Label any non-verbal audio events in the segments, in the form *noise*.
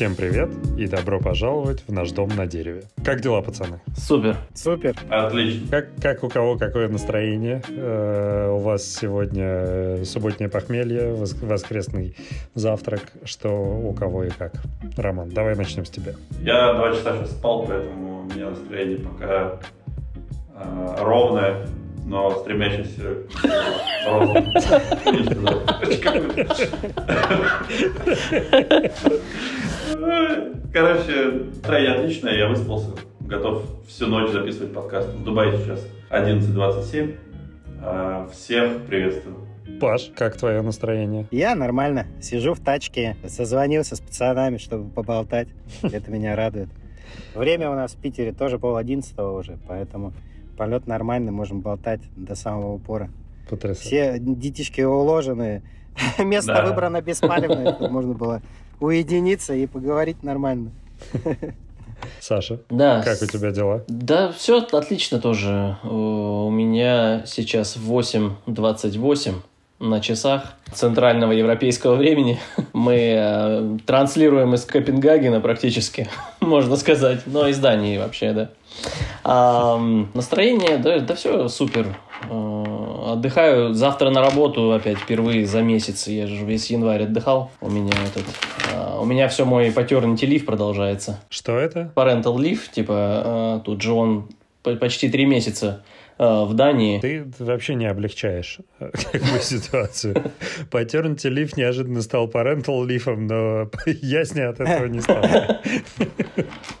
Всем привет и добро пожаловать в наш дом на дереве. Как дела, пацаны? Супер. Супер. Отлично. Как, как у кого какое настроение? Э, у вас сегодня э, субботнее похмелье, вос- воскресный завтрак. Что у кого и как? Роман, давай начнем с тебя. Я два часа сейчас спал, поэтому у меня настроение пока э, ровное, но стремящееся к росту. Короче, настроение отличное, я выспался, готов всю ночь записывать подкаст. В Дубае сейчас 11.27. Э, Всех приветствую. Паш, как твое настроение? Я нормально. Сижу в тачке, созвонился с пацанами, чтобы поболтать. *laughs* Это меня радует. Время у нас в Питере тоже пол одиннадцатого уже, поэтому полет нормальный, можем болтать до самого упора. Потрясающе. Все детишки уложены, *laughs* место Да. выбрано беспалевное, чтобы можно было уединиться и поговорить нормально. Саша, Да. как у тебя дела? Да, все отлично тоже. Э, У меня сейчас 8.28 на часах центрального европейского времени. *laughs* Мы э, транслируем из Копенгагена практически, *laughs* можно сказать. Но из Дании вообще, да. А, настроение, да, да все супер. Э, Отдыхаю завтра на работу опять впервые за месяц. Я же весь январь отдыхал. У меня этот... а, У меня все мой paternity leave продолжается. Что это? Parental leave, типа, э, тут же он по- почти три месяца э, в Дании. Ты вообще не облегчаешь э, *laughs* как бы ситуацию. Paternity leave неожиданно стал parental leave, но *laughs* яснее от этого не стало. *laughs*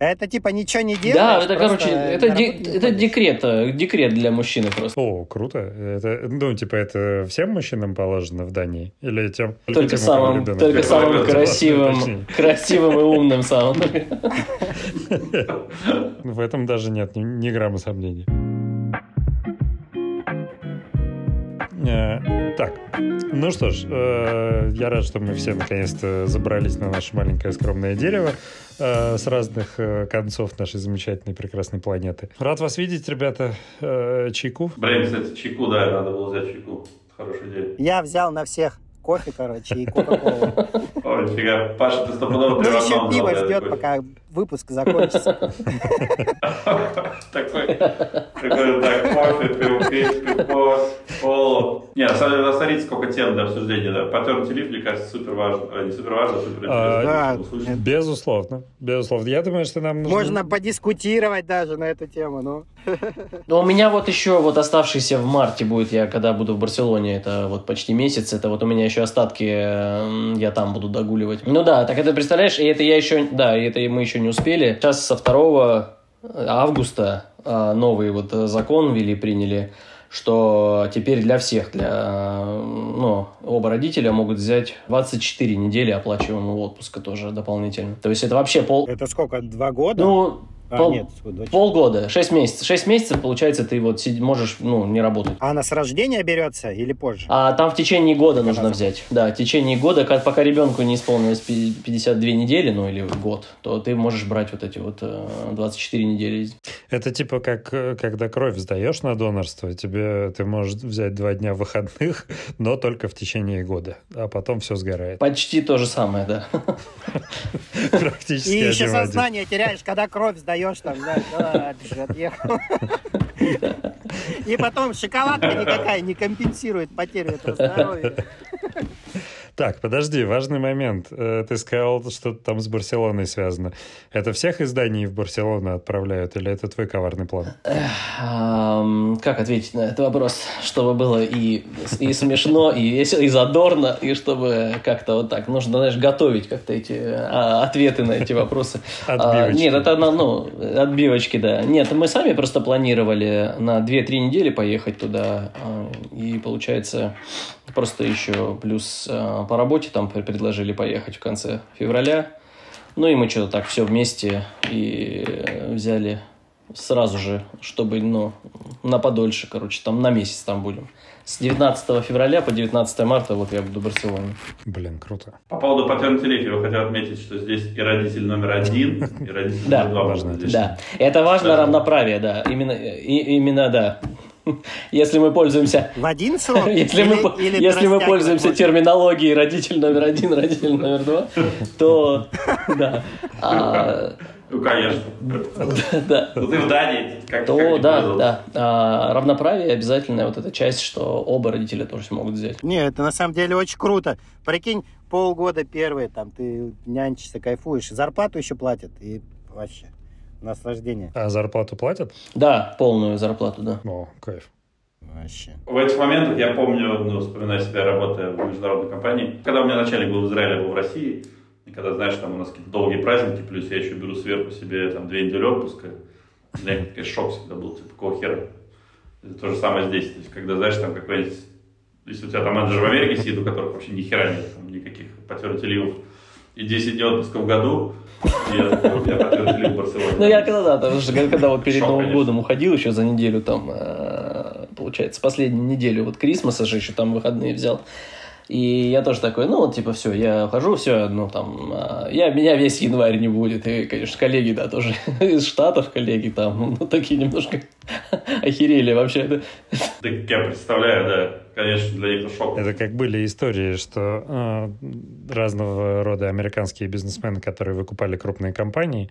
Это типа ничего не делаешь? Да, это, короче, это, де- это декрет, э, декрет для мужчины просто. О, круто. Это, ну, типа, это всем мужчинам положено в Дании? Или тем... Только тем, самым, только самым красивым, красивым и умным самым. *laughs* В этом даже нет ни, ни грамма сомнений. Так, ну что ж, э, я рад, что мы все наконец-то забрались на наше маленькое скромное дерево э, с разных э, концов нашей замечательной прекрасной планеты. Рад вас видеть, ребята. Э, Чайку. Блин, кстати, чайку, да, надо было взять чайку. Хорошая идея. Я взял на всех кофе, короче, и кока-колу. О, нифига. Паша, ты стопудово Ну, еще пиво ждет, пока выпуск закончится. Такой, такой, так, кофе, пиво, пиво, колу. Не, на самом деле, смотрите, сколько тем для обсуждения, да. Paternity leave, мне кажется, супер важно. А, Не супер важно, а супер А, да. интересно. Безусловно, безусловно. Я думаю, что нам нужно... Можно подискутировать даже на эту тему, ну. *laughs* Но у меня вот еще вот оставшийся в марте будет, я когда буду в Барселоне, это вот почти месяц, это вот у меня еще остатки, я там буду догуливать. Ну да, так это представляешь, и это я еще, да, и это мы еще не успели. Сейчас со 2 августа э, новый вот э, закон ввели, приняли, что теперь для всех, для, э, ну, оба родителя могут взять 24 недели оплачиваемого отпуска тоже дополнительно. То есть это вообще пол... Это сколько, два года? Ну, а, пол- нет, дочь. Полгода, 6 месяцев. 6 месяцев, получается, ты вот сид- можешь, ну, не работать. А она с рождения берется или позже? А там в течение года нужно Когда взять. Да, в течение года, как- пока ребенку не исполнилось пи- 52 недели, ну или год, то ты можешь брать вот эти вот э, 24 недели. Это типа как, э, когда кровь сдаешь на донорство, тебе ты можешь взять два дня выходных, *laughs* но только в течение года, а потом все сгорает. Почти то же самое, да. *laughs* Практически И еще сознание теряешь, когда кровь сдаешь, там, да, отъехал. И потом шоколадка никакая не компенсирует потерю этого здоровья. Так, подожди, важный момент. Э, Ты сказал, что там с Барселоной связано. Это всех изданий в Барселону отправляют, или это твой коварный план? Как ответить на этот вопрос, чтобы было и, и смешно, и весело, и задорно, и чтобы как-то вот так, нужно, знаешь, готовить как-то эти а, ответы на эти вопросы. А, Отбивочки. Нет, это, ну, отбивочки, да. Нет, мы сами просто планировали на 2-3 недели поехать туда, а, и получается просто еще плюс по работе там пр- предложили поехать в конце февраля. Ну и мы что-то так все вместе и э, взяли сразу же, чтобы, ну, на подольше, короче, там на месяц там будем. С 19 февраля по 19 марта вот я буду в Барселоне. Блин, круто. По поводу paternity leave я хотел отметить, что здесь и родитель номер один, и родитель номер два. Важно. Да, это важно равноправие, да, именно, и- именно, да. *laughs* Если мы пользуемся... В один срок? *laughs* Если мы, по- или если мы пользуемся терминологией родитель номер один, родитель номер два, то *laughs* да. А, Ну, конечно. да. Ну, ты в Дании. Как, То как да, да. А, равноправие обязательная вот эта часть, что оба родителя тоже могут взять. Не, это на самом деле очень круто. Прикинь, полгода первые, там, ты нянчишься, кайфуешь, зарплату еще платят, и вообще наслаждение. А зарплату платят? Да, полную зарплату, да. О, кайф. Вообще. В этих моментах я помню, ну, вспоминая себя, работая в международной компании, когда у меня начальник был в Израиле, я был в России, и когда, знаешь, там у нас какие-то долгие праздники, плюс я еще беру сверху себе там две недели отпуска, для меня, конечно, шок всегда был, типа, какого хера? Это то же самое здесь, то есть, когда, знаешь, там какой-нибудь, если у тебя там менеджер в Америке сидит, у которых вообще ни хера нет, там, никаких ливов, и 10 дней отпуска в году, я в Барселоне. Ну, я когда, да, потому что когда вот перед Новым годом уходил еще за неделю там, э, получается, последнюю неделю вот Крисмаса же еще там выходные взял. И я тоже такой, ну, вот, типа, все, я ухожу, все, ну, там, а, я, меня весь январь не будет. И, конечно, коллеги, да, тоже *laughs* из Штатов коллеги там, ну, такие немножко *laughs* охерели вообще. Так я представляю, да, конечно, для них шок. Это как были истории, что э, разного рода американские бизнесмены, которые выкупали крупные компании,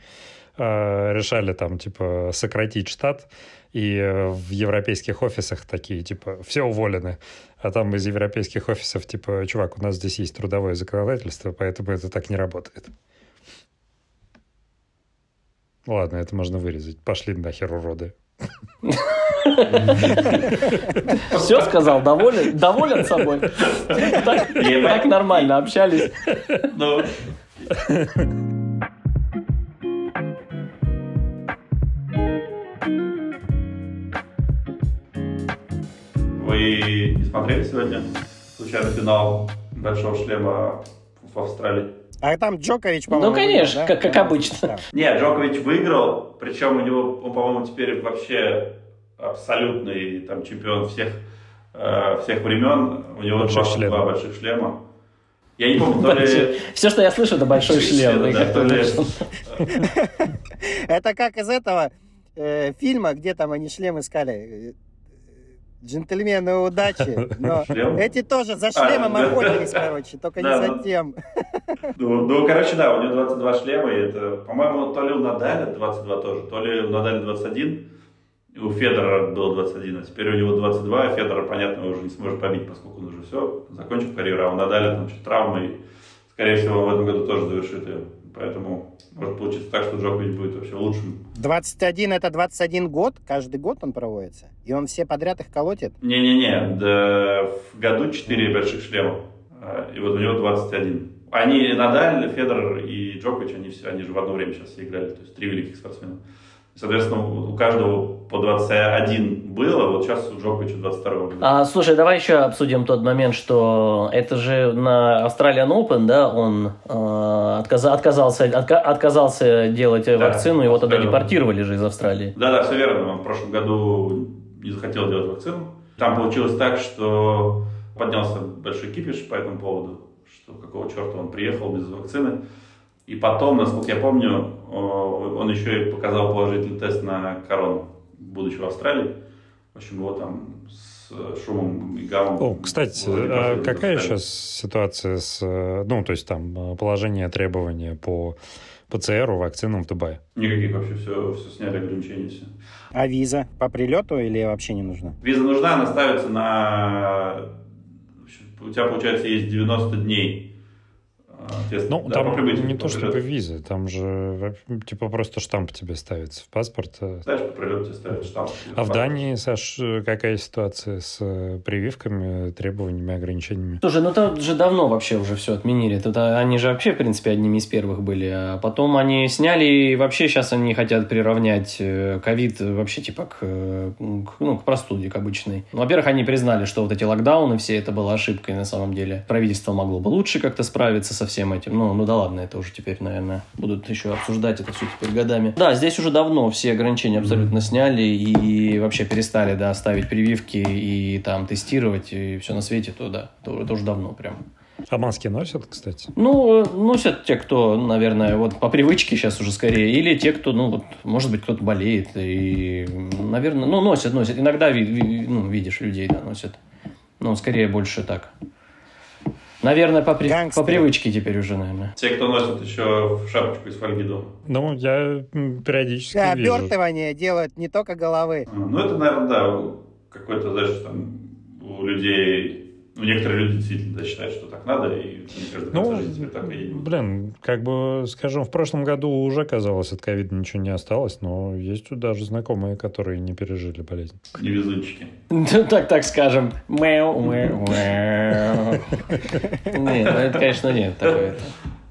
э, решали там, типа, сократить штат, и э, в европейских офисах такие, типа, все уволены. А там из европейских офисов, типа, чувак, у нас здесь есть трудовое законодательство, поэтому это так не работает. Ладно, это можно вырезать. Пошли нахер, уроды. *laughs* Все сказал, доволен, доволен собой. Так, так нормально общались. Ну, Вы не смотрели сегодня случайно финал большого шлема в Австралии? А там Джокович, по-моему, Ну, конечно, выиграл, да? как- как обычно. Да. Нет, Джокович выиграл, причем у него, он, по-моему, теперь вообще абсолютный там чемпион всех, э, всех времен. У него Больших 22 шлема. больших шлема. Я не помню, то ли... Все, что я слышу, это большой шлем. да, да. *laughs* Это как из этого э, фильма, где там они шлем искали. Джентльмены удачи. Но *laughs* Шлем? эти тоже за шлемом да. охотились, короче, только Да, не ну, за тем. Ну, ну, короче, да, у него 22 шлема, и это, по-моему, то ли у Надаля 22 тоже, то ли у Надаля 21, и у Федора было 21, а теперь у него 22, а Федора, понятно, уже не сможет побить, поскольку он уже все, закончил карьеру, а у Надаля там что-то травмы, и, скорее всего, в этом году тоже завершит ее. Поэтому может получиться так, что Джокович будет вообще лучшим. 21 это 21 год, каждый год он проводится. И он все подряд их колотит. Не-не-не, да, в году 4 больших шлема, а, и вот у него 21. Они, Надаль, Федор и Джокович, они, все, они же в одно время сейчас все играли, то есть три великих спортсмена. Соответственно, у каждого по 21 было, вот сейчас у Джоковича 22 года. А, слушай, давай еще обсудим тот момент, что это же на Australian Open, да, он э, отказа- отказался, отка- отказался делать Да, вакцину, его тогда депортировали же из Австралии. Да-да, все верно. Он в прошлом году не захотел делать вакцину. Там получилось так, что поднялся большой кипиш по этому поводу, что какого черта он приехал без вакцины. И потом, насколько я помню, о, он еще и показал положительный тест на корону, будучи в Австралии. В общем, его там с шумом и гамом... О, кстати, а какая сейчас ситуация с, э, ну, то есть там э, положение требования по ПЦРу, вакцинам в Дубае? Никаких вообще, все, все сняли ограничения, все. А виза по прилету или вообще не нужна? Виза нужна, она ставится на... У тебя, получается, есть 90 дней. Ну, да, там не то чтобы виза, там же типа просто штамп тебе ставится в паспорт. э. Знаешь, по прилету тебе ставят штамп. А в Дании, Саш, э, какая ситуация с э, прививками, требованиями, ограничениями? Слушай, ну тут же давно вообще уже все отменили. Тут а, они же вообще, в принципе, одними из первых были. А потом они сняли, и вообще сейчас они хотят приравнять э, ковид вообще типа к, э, к, ну, к простуде, к обычной. Ну, Во-первых, они признали, что вот эти локдауны все это была ошибкой на самом деле. Правительство могло бы лучше как-то справиться со всем этим. Ну, ну да ладно, это уже теперь, наверное, будут еще обсуждать это все теперь годами. Да, здесь уже давно все ограничения абсолютно сняли и вообще перестали, да, ставить прививки и там тестировать и все на свете, то да, то, это уже давно прям. А маски носят, кстати? Ну, носят те, кто, наверное, вот по привычке сейчас уже скорее, или те, кто, ну, вот, может быть, кто-то болеет, и, наверное, ну, носят, носят. Иногда ви- ви- ну, видишь людей, да, носят. Ну, скорее больше так. Наверное, по, при- Гангстеры. по привычке теперь уже, наверное. Те, кто носит еще шапочку из фольги дома. Ну, я периодически Да, вижу. обертывание делают не только головы. Ну, это, наверное, да, какой-то, знаешь, там у людей... Ну, некоторые люди действительно да, считают, что так надо, и кажется, Ну, жизни теперь так и едем. блин, как бы, скажем, в прошлом году уже, казалось, от ковида ничего не осталось, но есть тут даже знакомые, которые не пережили болезнь. Невезунчики. Так, так скажем. Мяу, мяу, мяу. Нет, ну, это, конечно, нет. такое.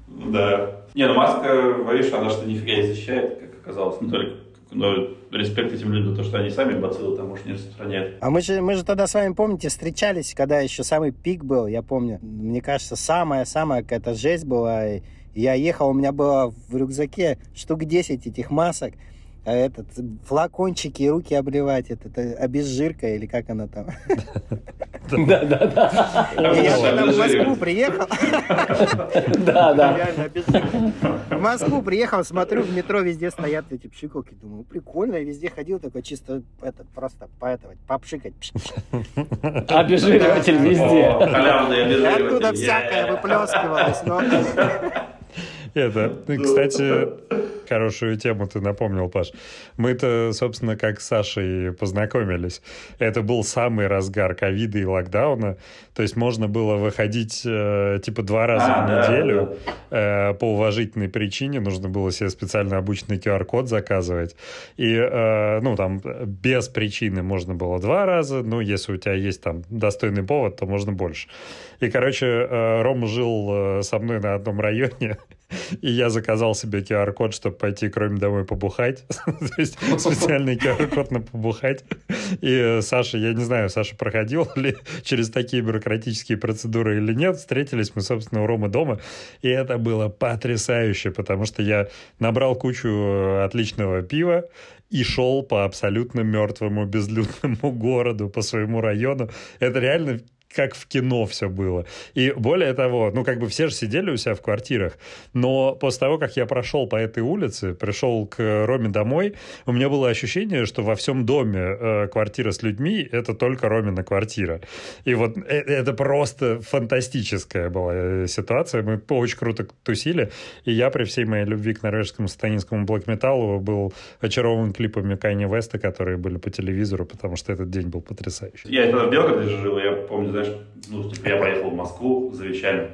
Да. Не, ну маска, боишь, она что нифига не защищает, как оказалось. Не только, но респект этим людям, то, что они сами бациллы там, может, не распространяют. А мы же, мы же тогда с вами, помните, встречались, когда еще самый пик был, я помню. Мне кажется, самая-самая какая-то жесть была. Я ехал, у меня было в рюкзаке штук 10 этих масок. А этот, флакончики, руки обливать, это, это обезжирка или как она там. Да, да, да. И я когда в Москву приехал, Да, да. В Москву приехал, смотрю, в метро везде стоят эти пшикалки. Думаю, прикольно, я везде ходил, такой чисто этот, просто поэтовать, попшикать. Обезжириватель везде. И оттуда всякое выплескивалось. *laughs* Это, ну, кстати, хорошую тему ты напомнил, Паш. Мы-то, собственно, как с Сашей познакомились. Это был самый разгар ковида и локдауна. То есть можно было выходить э, типа два раза А, в да, неделю. э, по уважительной причине нужно было себе специально обычный QR-код заказывать. И, э, ну, там, без причины можно было два раза. Ну, если у тебя есть там достойный повод, то можно больше. И, короче, Рома жил со мной на одном районе, *laughs* и я заказал себе QR-код, чтобы пойти кроме домой побухать. *laughs* То есть специальный QR-код на побухать. И э, Саша, я не знаю, Саша проходил *laughs* ли через такие бюрократические процедуры или нет. Встретились мы, собственно, у Ромы дома. И это было потрясающе, потому что я набрал кучу э, отличного пива, и шел по абсолютно мертвому безлюдному городу, по своему району. Это реально как в кино все было. И более того, ну, как бы все же сидели у себя в квартирах, но после того, как я прошел по этой улице, пришел к Роме домой, у меня было ощущение, что во всем доме э, квартира с людьми — это только Ромина квартира. И вот э- это просто фантастическая была э, ситуация. Мы очень круто тусили, и я при всей моей любви к норвежскому сатанинскому блэк-металлу был очарован клипами Кайни Веста, которые были по телевизору, потому что этот день был потрясающий. Я тогда в Белгороде жил, я помню, знаешь, ну, типа, я поехал в Москву за вещами.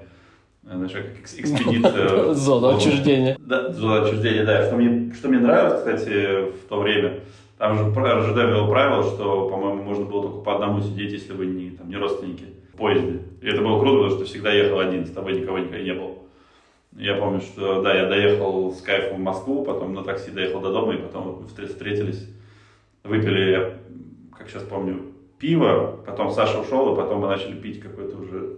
Э, Знаешь, как экс- экспедиция. *laughs* Зона отчуждения. Да, зона отчуждения, да. Что мне, что мне нравилось, кстати, в то время, там же РЖД ввел правило, что, по-моему, можно было только по одному сидеть, если вы не, там, не родственники в поезде. И это было круто, потому что всегда ехал один, с тобой никого никогда не было. Я помню, что, да, я доехал с кайфом в Москву, потом на такси доехал до дома, и потом встретились, выпили, я, как сейчас помню, пиво, потом Саша ушел, и потом мы начали пить какой-то уже...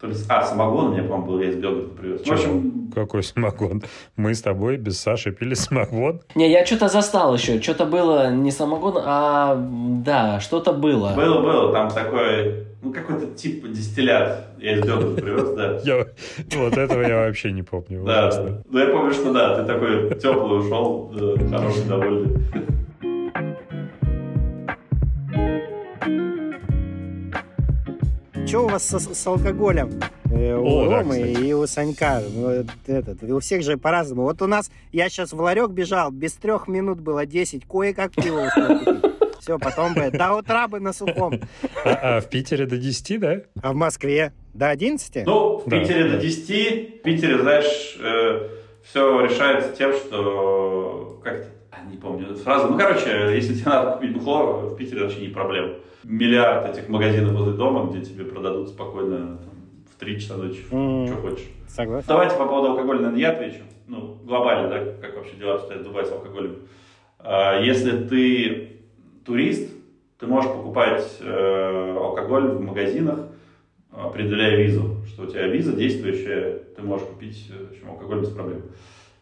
То ли, с- а, самогон у меня, по-моему, был, я из Белгорода привез. Ну, в общем, Какой самогон? Мы с тобой без Саши пили самогон. Не, я что-то застал еще. Что-то было не самогон, а да, что-то было. Было, было, там такой, ну, какой-то тип дистиллят. Я из Белгорода привез, да. *laughs* Я, вот этого я вообще не помню. Да, ужасно. ну я помню, что да, ты такой теплый ушел, да, хороший, довольный. Что у вас с, с алкоголем? Э, у О, да, Ромы кстати. и у Санька. Вот этот, у всех же по-разному. Вот у нас, я сейчас в ларек бежал, без трех минут было 10, кое-как пиво успел. Все, потом бы до утра бы на сухом. А, а в Питере до 10, да? А в Москве до 11? Ну, в Да. Питере до 10, в Питере, знаешь, все решается тем, что, как это, а, не помню эту фразу, ну, короче, если тебе надо купить бухло, в Питере вообще не проблема. Миллиард этих магазинов возле дома, где тебе продадут спокойно там, в 3 часа ночи, Мгм. что хочешь. Согласен. Давайте по поводу алкоголя, наверное, я отвечу. Ну, глобально, да, как вообще дела обстоят в Дубае с алкоголем. А, Если ты турист, ты можешь покупать э, алкоголь в магазинах, определяя визу, что у тебя виза действующая, ты можешь купить э, в общем, алкоголь без проблем.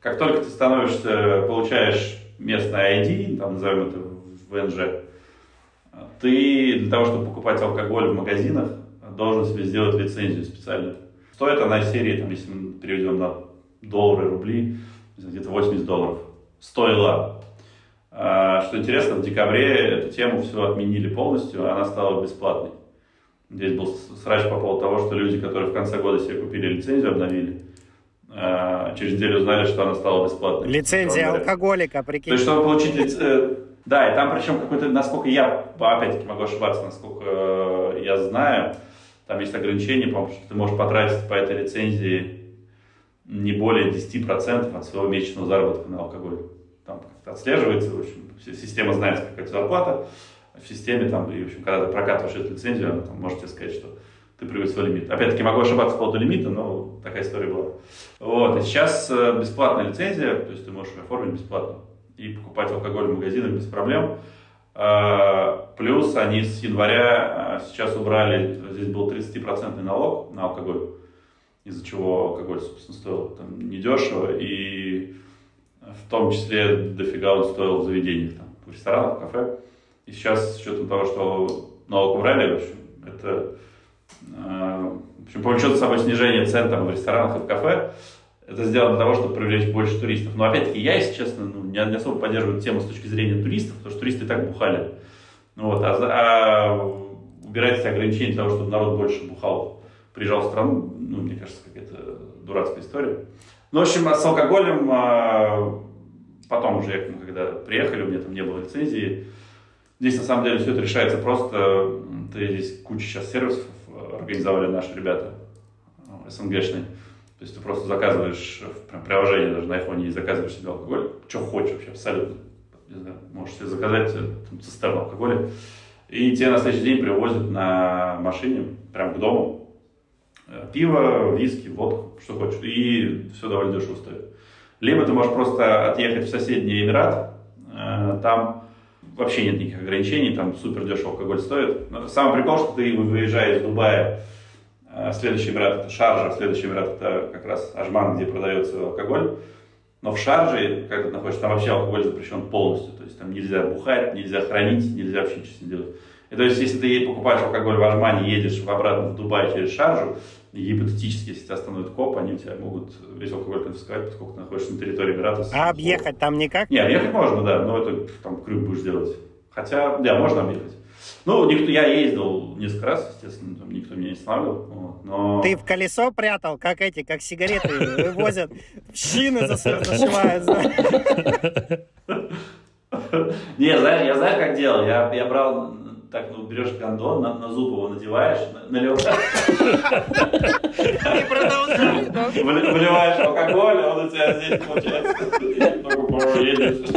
Как только ты становишься, получаешь местное ID, там назовем это ВНЖ, ты для того, чтобы покупать алкоголь в магазинах, должен себе сделать лицензию специально. Стоит она из серии, там, если мы переведем на доллары, рубли, где-то 80 долларов. Стоила. А, что интересно, в декабре эту тему все отменили полностью, она стала бесплатной. Здесь был срач по поводу того, что люди, которые в конце года себе купили лицензию, обновили, а, через неделю узнали, что она стала бесплатной. Лицензия алкоголика, прикинь. То есть, чтобы получить лицензию... Да, и там причем какой-то, насколько я, опять-таки могу ошибаться, насколько э, я знаю, там есть ограничение, по-моему, что ты можешь потратить по этой лицензии не более 10% от своего месячного заработка на алкоголь. Там как-то отслеживается, в общем, система знает, какая зарплата, в системе там, и, в общем, когда ты прокатываешь эту лицензию, она там может тебе сказать, что ты превысил лимит. Опять-таки могу ошибаться по поводу лимита, но такая история была. Вот, и сейчас э, бесплатная лицензия, то есть ты можешь оформить бесплатно и покупать алкоголь в магазинах без проблем. А, плюс они с января а, сейчас убрали, здесь был 30% налог на алкоголь, из-за чего алкоголь, собственно, стоил там недешево, и в том числе дофига он стоил в заведениях, там, в ресторанах, в кафе. И сейчас, с учетом того, что налог убрали, в общем, это э, в общем, повлечет за собой снижение цен там, в ресторанах и в кафе. Это сделано для того, чтобы привлечь больше туристов. Но опять-таки я, если честно, ну, не, особо поддерживаю тему с точки зрения туристов, потому что туристы и так бухали. Вот, а, а убирать эти ограничения для того, чтобы народ больше бухал, приезжал в страну, ну, мне кажется, какая-то дурацкая история. Ну, в общем, с алкоголем а, потом уже, я, когда приехали, у меня там не было лицензии. Здесь, на самом деле, все это решается просто. Ты здесь куча сейчас сервисов организовали наши ребята, СНГшные. То есть ты просто заказываешь в приложении даже на айфоне и заказываешь себе алкоголь, что хочешь вообще, абсолютно. Не знаю, можешь себе заказать э, там, цистерну алкоголя. И тебе на следующий день привозят на машине, прям к дому, э, пиво, виски, водку, что хочешь. И все довольно дешево стоит. Либо ты можешь просто отъехать в соседний Эмират, э, там вообще нет никаких ограничений, там супер дешево алкоголь стоит. Но самый прикол, что ты выезжая из Дубая Э, следующий Эмират это Шаржа, следующий Эмират это как раз Ажман, где продается алкоголь. Но в Шарже, когда ты находишься, там вообще алкоголь запрещен полностью. То есть там нельзя бухать, нельзя хранить, нельзя вообще ничего не делать. И то есть, если ты покупаешь алкоголь в Ажмане, едешь обратно в Дубай через Шаржу, гипотетически, если тебя остановит коп, они у тебя могут весь алкоголь конфисковать, поскольку ты находишься на территории Эмирата. А объехать там никак? Не, объехать можно, да, но это там крюк будешь делать. Хотя, да, можно объехать. Ну, никто, я ездил несколько раз, естественно, там никто меня не останавливал. Вот, но... Ты в колесо прятал, как эти, как сигареты вывозят, шины зашивают. *laughs* Не, знаешь, я знаю, как делал. Я, я брал, так, ну, берешь гондон, на, на зуб его надеваешь, наливаешь. И продолжаешь, *laughs* Выливаешь алкоголь, а он у тебя здесь получается. *laughs* едешь.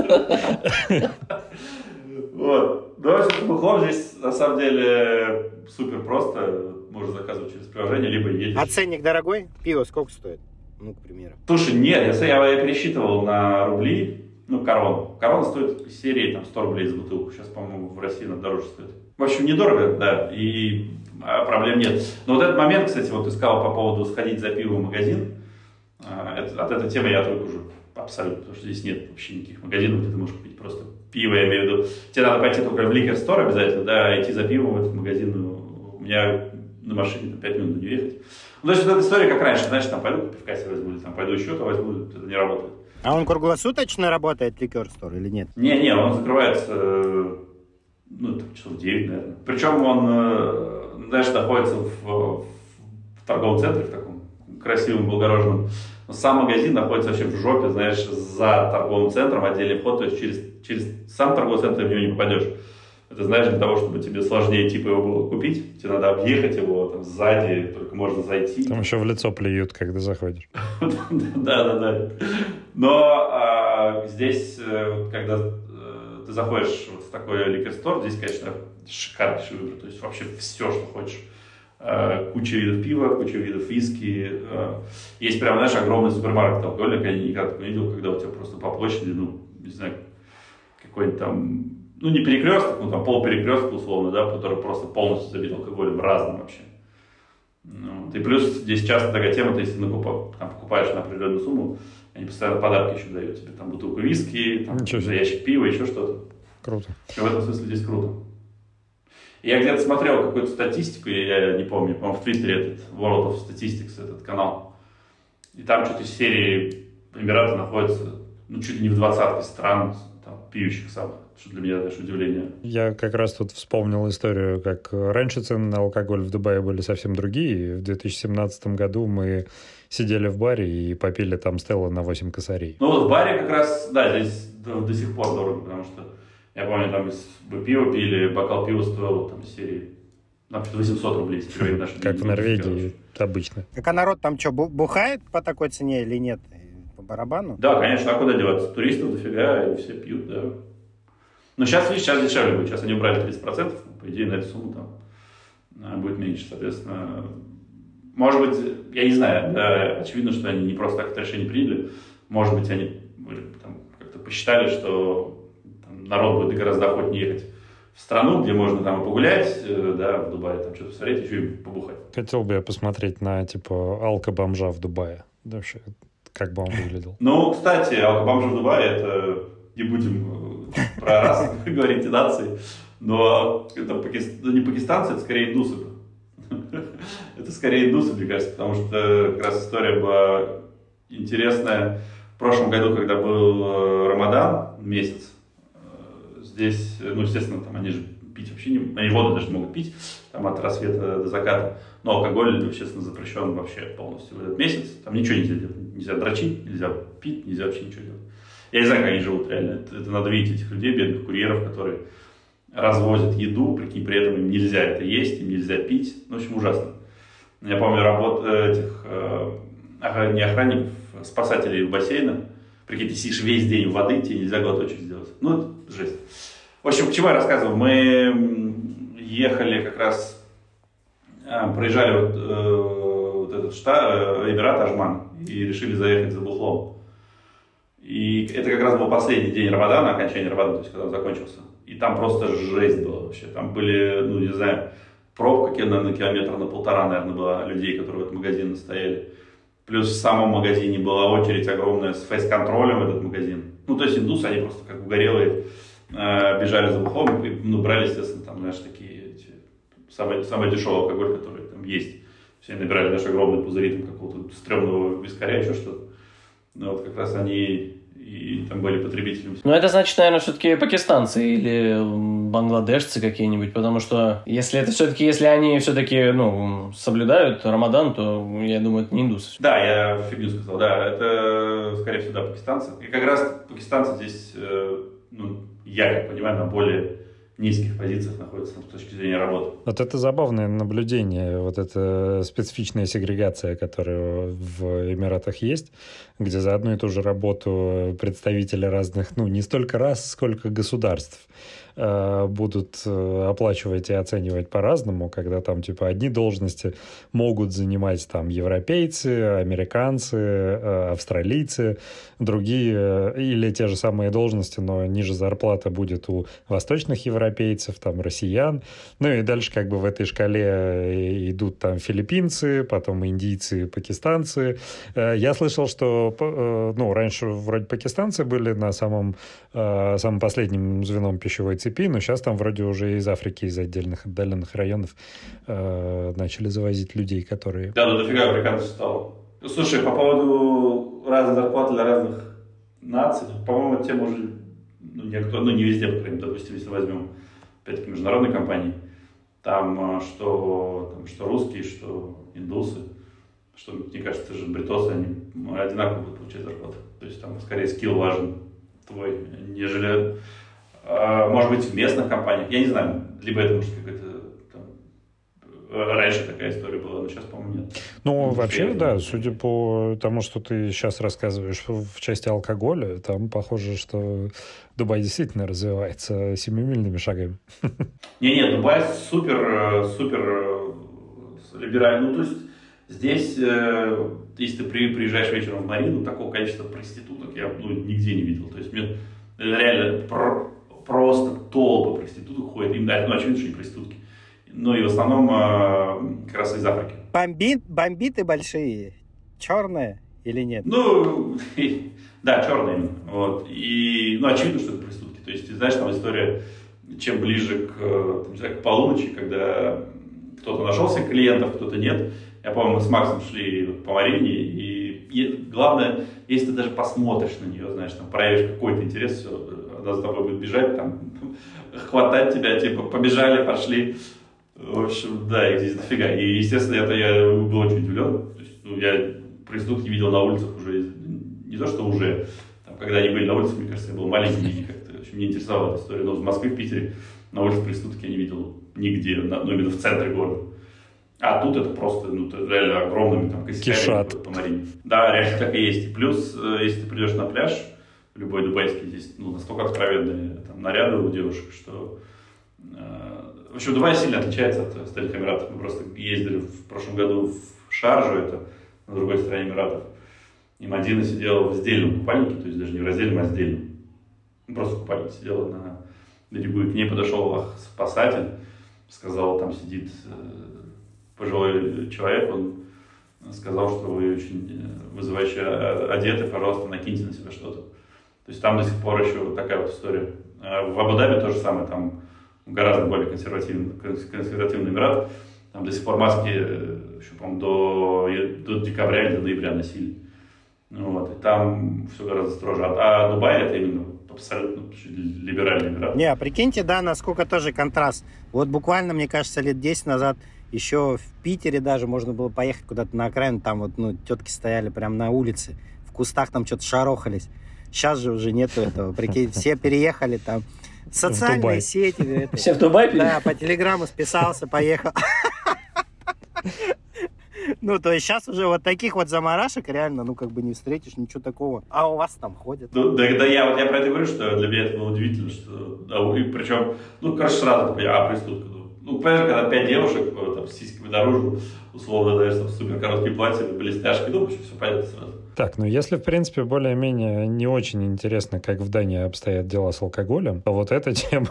Вот. Давайте с бухлом здесь на самом деле супер просто. Можно заказывать через приложение, либо едешь. А ценник дорогой? Пиво сколько стоит? Ну, к примеру. Слушай, нет, я, я, я пересчитывал на рубли, ну, корону. Корона стоит из серии там 100 рублей за бутылку. Сейчас, по-моему, в России она дороже стоит. В общем, недорого, да, и а, проблем нет. Но вот этот момент, кстати, вот ты сказал по поводу сходить за пивом в магазин. А, от этой темы я только уже абсолютно, потому что здесь нет вообще никаких магазинов, где ты можешь купить просто пиво, я имею в виду. Тебе надо пойти только в ликер стор обязательно, да, идти за пивом в этот магазин. У меня на машине там, 5 минут не ехать. Ну, то есть вот эта история как раньше, знаешь, там пойду пивка себе возьму, или там пойду еще то возьму, это не работает. А он круглосуточно работает, ликер стор, или нет? Не-не, он закрывается, ну, там, часов 9, наверное. Причем он, э, знаешь, находится в, в торговом центре, в таком красивом, благороженном. Но сам магазин находится вообще в жопе, знаешь, за торговым центром, отдельный вход, то есть через, через сам торговый центр в него не попадешь. Это знаешь, для того, чтобы тебе сложнее типа его было купить, тебе надо объехать его там сзади, только можно зайти. Там еще в лицо плюют, когда заходишь. *laughs* Да, да, да. Но а, здесь, э, когда э, ты заходишь в такой ликер-стор, здесь, конечно, шикарнейший выбор. То есть вообще все, что хочешь. Э, куча видов пива, куча видов виски. Э, есть прям, знаешь, огромный супермаркет алкоголя, я никогда такого не видел, когда у тебя просто по площади, ну, не знаю, какой-нибудь там, ну, не перекресток, ну, там полперекресток условно, да, который просто полностью забит алкоголем разным вообще. Ну, и плюс здесь часто такая тема, ты если накупа, там, покупаешь на определенную сумму, они постоянно подарки еще дают тебе, там, бутылку виски, там, ящик пива, еще что-то. Круто. И в этом смысле здесь круто. Я где-то смотрел какую-то статистику, я не помню, по-моему, в Твиттере этот World of Statistics, этот канал. И там что-то из серии Эмираты находятся, ну, чуть ли не в двадцатке стран, там, пьющих самых что для меня даже удивление. Я как раз тут вспомнил историю, как раньше цены на алкоголь в Дубае были совсем другие. В 2017 году мы сидели в баре и попили там Стелла на 8 косарей. Ну вот в баре как раз, да, здесь до, до сих пор дорого, потому что я помню, там мы пиво пили, бокал пива стоил там серии нам 800 рублей наши Как в Норвегии обычно. Так а народ там что, бухает по такой цене или нет? По барабану? Да, конечно, а куда деваться? Туристов дофига, и все пьют, да. Но сейчас, видишь, сейчас дешевле будет. Сейчас они убрали 30%, по идее, на эту сумму там а, будет меньше, соответственно. Может быть, я не знаю, да, очевидно, что они не просто так это решение приняли. Может быть, они там, как-то посчитали, что там, народ будет гораздо охотнее ехать в страну, где можно там погулять, э, да, в Дубае, там что-то посмотреть, еще и побухать. Хотел бы я посмотреть на, типа, алко-бомжа в Дубае. Да, вообще, как бы он выглядел. Ну, кстати, алко-бомжа в Дубае, это не будем э, про раз *laughs* говорить нации, но это ну, не пакистанцы, это скорее индусы. *laughs* Это скорее индусы, мне кажется, потому что как раз история была интересная. В прошлом году, когда был э, Рамадан месяц, здесь, ну, естественно, там они же пить вообще не... Они воду даже могут пить, там от рассвета до заката. Но алкоголь, естественно, запрещен вообще полностью в этот месяц. Там ничего нельзя делать. Нельзя дрочить, нельзя пить, нельзя вообще ничего делать. Я не знаю, как они живут реально. Это, это надо видеть этих людей, бедных курьеров, которые развозят еду, прикинь, при этом им нельзя это есть, им нельзя пить. Ну, в общем, ужасно. Я помню работу э, этих, э, не охранников, спасателей бассейна. Прикинь, ты сидишь весь день в воды, тебе нельзя глоточек сделать. Ну, это жесть. В общем, к чему я рассказывал? Мы ехали как раз, э, проезжали вот, э, вот этот штат, э, Эмират Ажман, и решили заехать за Бухлом. И это как раз был последний день Рамадана, окончание Рамадана, то есть когда он закончился. И там просто жесть была вообще. Там были, ну, не знаю, пробка, наверное, на километр на полтора, наверное, была людей, которые в этом магазине стояли. Плюс в самом магазине была очередь огромная с фейс-контролем этот магазин. Ну, то есть индусы, они просто как угорелые бежали за бухом и ну, брали, естественно, там, знаешь, такие эти, самый, самый дешевый алкоголь, который там есть. Все набирали, знаешь, огромные пузыри там, какого-то стрёмного вискаря, еще что-то. Ну, вот как раз они и там были потребителями. Ну, это значит, наверное, все-таки пакистанцы или бангладешцы какие-нибудь, потому что если это все-таки, если они все-таки, ну, соблюдают Рамадан, то, я думаю, это не индусы. Да, я фигню сказал, да, это, скорее всего, да, пакистанцы. И как раз пакистанцы здесь, э, ну, я как понимаю, на более низких позициях находится с точки зрения работы. Вот это забавное наблюдение, вот эта специфичная сегрегация, которая в Эмиратах есть, где за одну и ту же работу представители разных, ну, не столько раз, сколько государств будут э, оплачивать и оценивать по-разному, когда там типа одни должности могут занимать там европейцы, американцы, э, австралийцы, другие или те же самые должности, но ниже зарплата будет у восточных европейцев, там россиян, ну и дальше как бы в этой шкале идут там филиппинцы, потом индийцы, пакистанцы. Я слышал, что ну раньше вроде пакистанцы были на самом самым последним звеном пищевой цепи, но сейчас там вроде уже из Африки, из отдельных отдаленных районов э, начали завозить людей, которые... Да, ну дофига африканцев стало. Слушай, по поводу разных зарплат для разных наций, по-моему, тема уже, ну, никто, ну, не везде, по допустим, если возьмем, опять-таки, международные компании, там э, что, там, что русские, что индусы, что, мне кажется, же бритосы, они одинаково будут получать зарплату. То есть там скорее скилл важен твой, нежели а, может быть, в местных компаниях, я не знаю, либо это может какой-то там, раньше такая история была, но сейчас, по-моему, нет. Ну, не вообще, да, судя по тому, что ты сейчас рассказываешь в части алкоголя, там похоже, что Дубай действительно развивается семимильными шагами. Не-не, Дубай супер, супер либеральный. Ну, то есть здесь, э, если ты приезжаешь вечером в Марину, такого количества проституток я ну, нигде не видел. То есть мне реально просто толпы проституток ходят. Им, да, ну, очевидно, что не проститутки. Но и в основном э, как раз из Африки. Бомбит, бомбиты большие, черные или нет? Ну, *laughs* да, черные. Вот. И, ну, очевидно, что это проститутки. То есть, ты знаешь, там история чем ближе к, э, там, знаю, к полуночи, когда кто-то нашелся клиентов, кто-то нет. Я помню, мы с Максом шли по Марине, и, и главное, если ты даже посмотришь на нее, знаешь, там проявишь какой-то интерес, все, она за тобой будет бежать, там, хватать тебя, типа, побежали, пошли. В общем, да, их здесь дофига. И, естественно, это я был очень удивлен. То есть, ну, я проститутки видел на улицах уже, не то, что уже, там, когда они были на улице, мне кажется, я был маленький, как-то очень меня интересовала эта история. Но в Москве, в Питере на улице проститутки я не видел нигде, ну, именно в центре города. А тут это просто, ну, это реально огромными там косяками Кишат. по, по Марине. Да, реально так и есть. И плюс, э, если ты придешь на пляж, любой дубайский, здесь ну, настолько откровенные там, наряды у девушек, что... Э, в общем, Дубай сильно отличается от остальных Эмиратов. Мы просто ездили в прошлом году в Шаржу, это на другой стороне Эмиратов. И Мадина сидела в сдельном купальнике, то есть даже не в раздельном, а сдельном. Ну, Просто в купальнике сидела на берегу, и к ней подошел спасатель, сказал, там сидит э, пожилой человек, он сказал, что вы очень э, вызывающе одеты, пожалуйста, накиньте на себя что-то. То есть там до сих пор еще вот такая вот история. А В Абу-Даби то же самое, там гораздо более консервативный, конс- консервативный Эмират. Там до сих пор маски, э, еще, по-моему, до, до декабря или до ноября носили. Ну Вот, и там все гораздо строже. А, а Дубай это именно абсолютно либеральный Эмират. Не, а прикиньте, да, насколько тоже контраст. Вот буквально, мне кажется, лет 10 назад еще в Питере даже можно было поехать куда-то на окраину, там вот, ну, тетки стояли прямо на улице, в кустах там что-то шарохались. Сейчас же уже нету этого, прикинь, *laughs* все переехали там. Социальные сети. это. *laughs* Все в Дубай Да, по телеграмму списался, поехал. *laughs* Ну, то есть сейчас уже вот таких вот заморашек реально, ну, как бы не встретишь, ничего такого. А у вас там ходят. Ну, да, да я, вот я про это говорю, что для меня это было удивительно, что, да, и причем, ну, короче, сразу ты а, проститутка, ну, ну, понимаешь, когда пять девушек, там, с сиськами наружу, условно, знаешь, там, супер короткие платья, блестяшки, ну, в общем, все понятно сразу. Так, ну если, в принципе, более-менее не очень интересно, как в Дании обстоят дела с алкоголем, то вот эта *laughs* тема...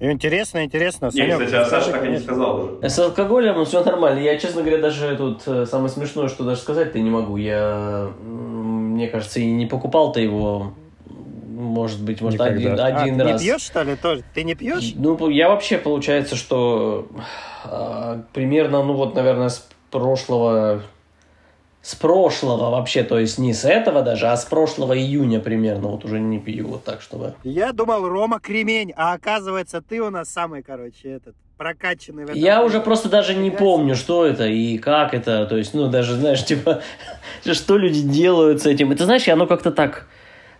Интересно, интересно. Не, Санек, кстати, а Саша так и не конечно. сказал уже. С алкоголем все нормально. Я, честно говоря, даже тут э, самое смешное, что даже сказать-то не могу. Я, мне кажется, и не покупал-то его, может быть, может, один, Никогда. А, один ты раз. не пьешь, что ли, тоже? Ты не пьешь? Ну, я вообще, получается, что а, примерно, ну вот, наверное, с прошлого... С прошлого вообще, то есть не с этого даже, а с прошлого июня примерно, вот уже не пью, вот так, чтобы... Я думал, Рома кремень, а оказывается, ты у нас самый, короче, этот, прокачанный в этом. Я уже просто даже не помню, что это и как это. То есть, ну, даже, знаешь, типа, *laughs* что люди делают с этим. Это, знаешь, оно как-то так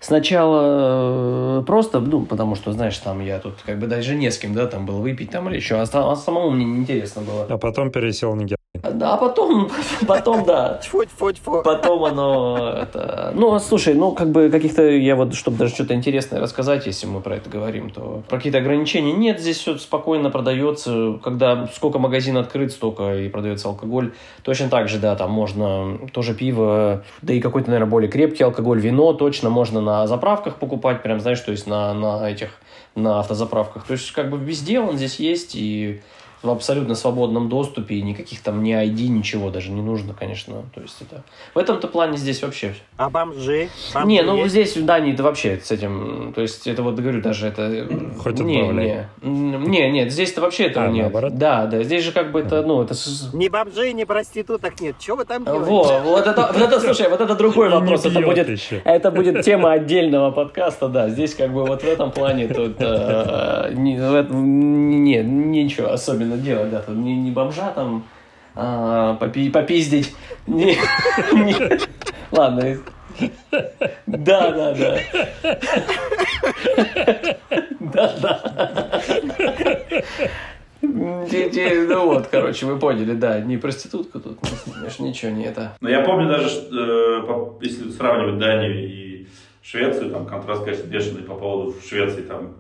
сначала э, просто, ну, потому что, знаешь, там я тут как бы даже не с кем, да, там был выпить там или еще, а, а самому мне неинтересно было. А потом пересел на. Да, а потом, *laughs* потом, да, Тьфу, тьфу, тьфу. Потом оно... Это... Ну, а слушай, ну, как бы каких-то... Я вот, чтобы даже что-то интересное рассказать, если мы про это говорим, то про какие-то ограничения нет. Здесь все спокойно продается. Когда сколько магазин открыт, столько и продается алкоголь. Точно так же, да, там можно тоже пиво, да и какой-то, наверное, более крепкий алкоголь, вино точно можно на заправках покупать, прям, знаешь, то есть на, на этих, на автозаправках. То есть, как бы везде он здесь есть, и в абсолютно свободном доступе, и никаких там ни ID, ничего даже не нужно, конечно. То есть это... В этом-то плане здесь вообще... А бомжи? Бомжи не, ну есть? здесь в Дании это вообще с этим... То есть это вот, говорю, даже это... Хоть не, не, не, нет, здесь-то вообще этого А, нет. наоборот? Да, да, здесь же как бы это, ну, это... Ни бомжей, ни проституток нет. Чего вы там делаете? Во, вот это, вот это, *laughs* слушай, вот это другой вопрос. Это будет, еще. это будет тема отдельного подкаста, да. Здесь как бы вот в этом плане тут э, не, в этом- не, особенно делать, да. Тут не, не бомжа там а, попи- попиздить. Не- не- Ладно. Да, да, да. Да, да. Ну вот, короче, вы поняли, да, не проститутка тут, знаешь, ничего не это. Но я помню даже, э, если сравнивать Данию и Швецию, там контраст, конечно, бешеный по поводу Швеции, там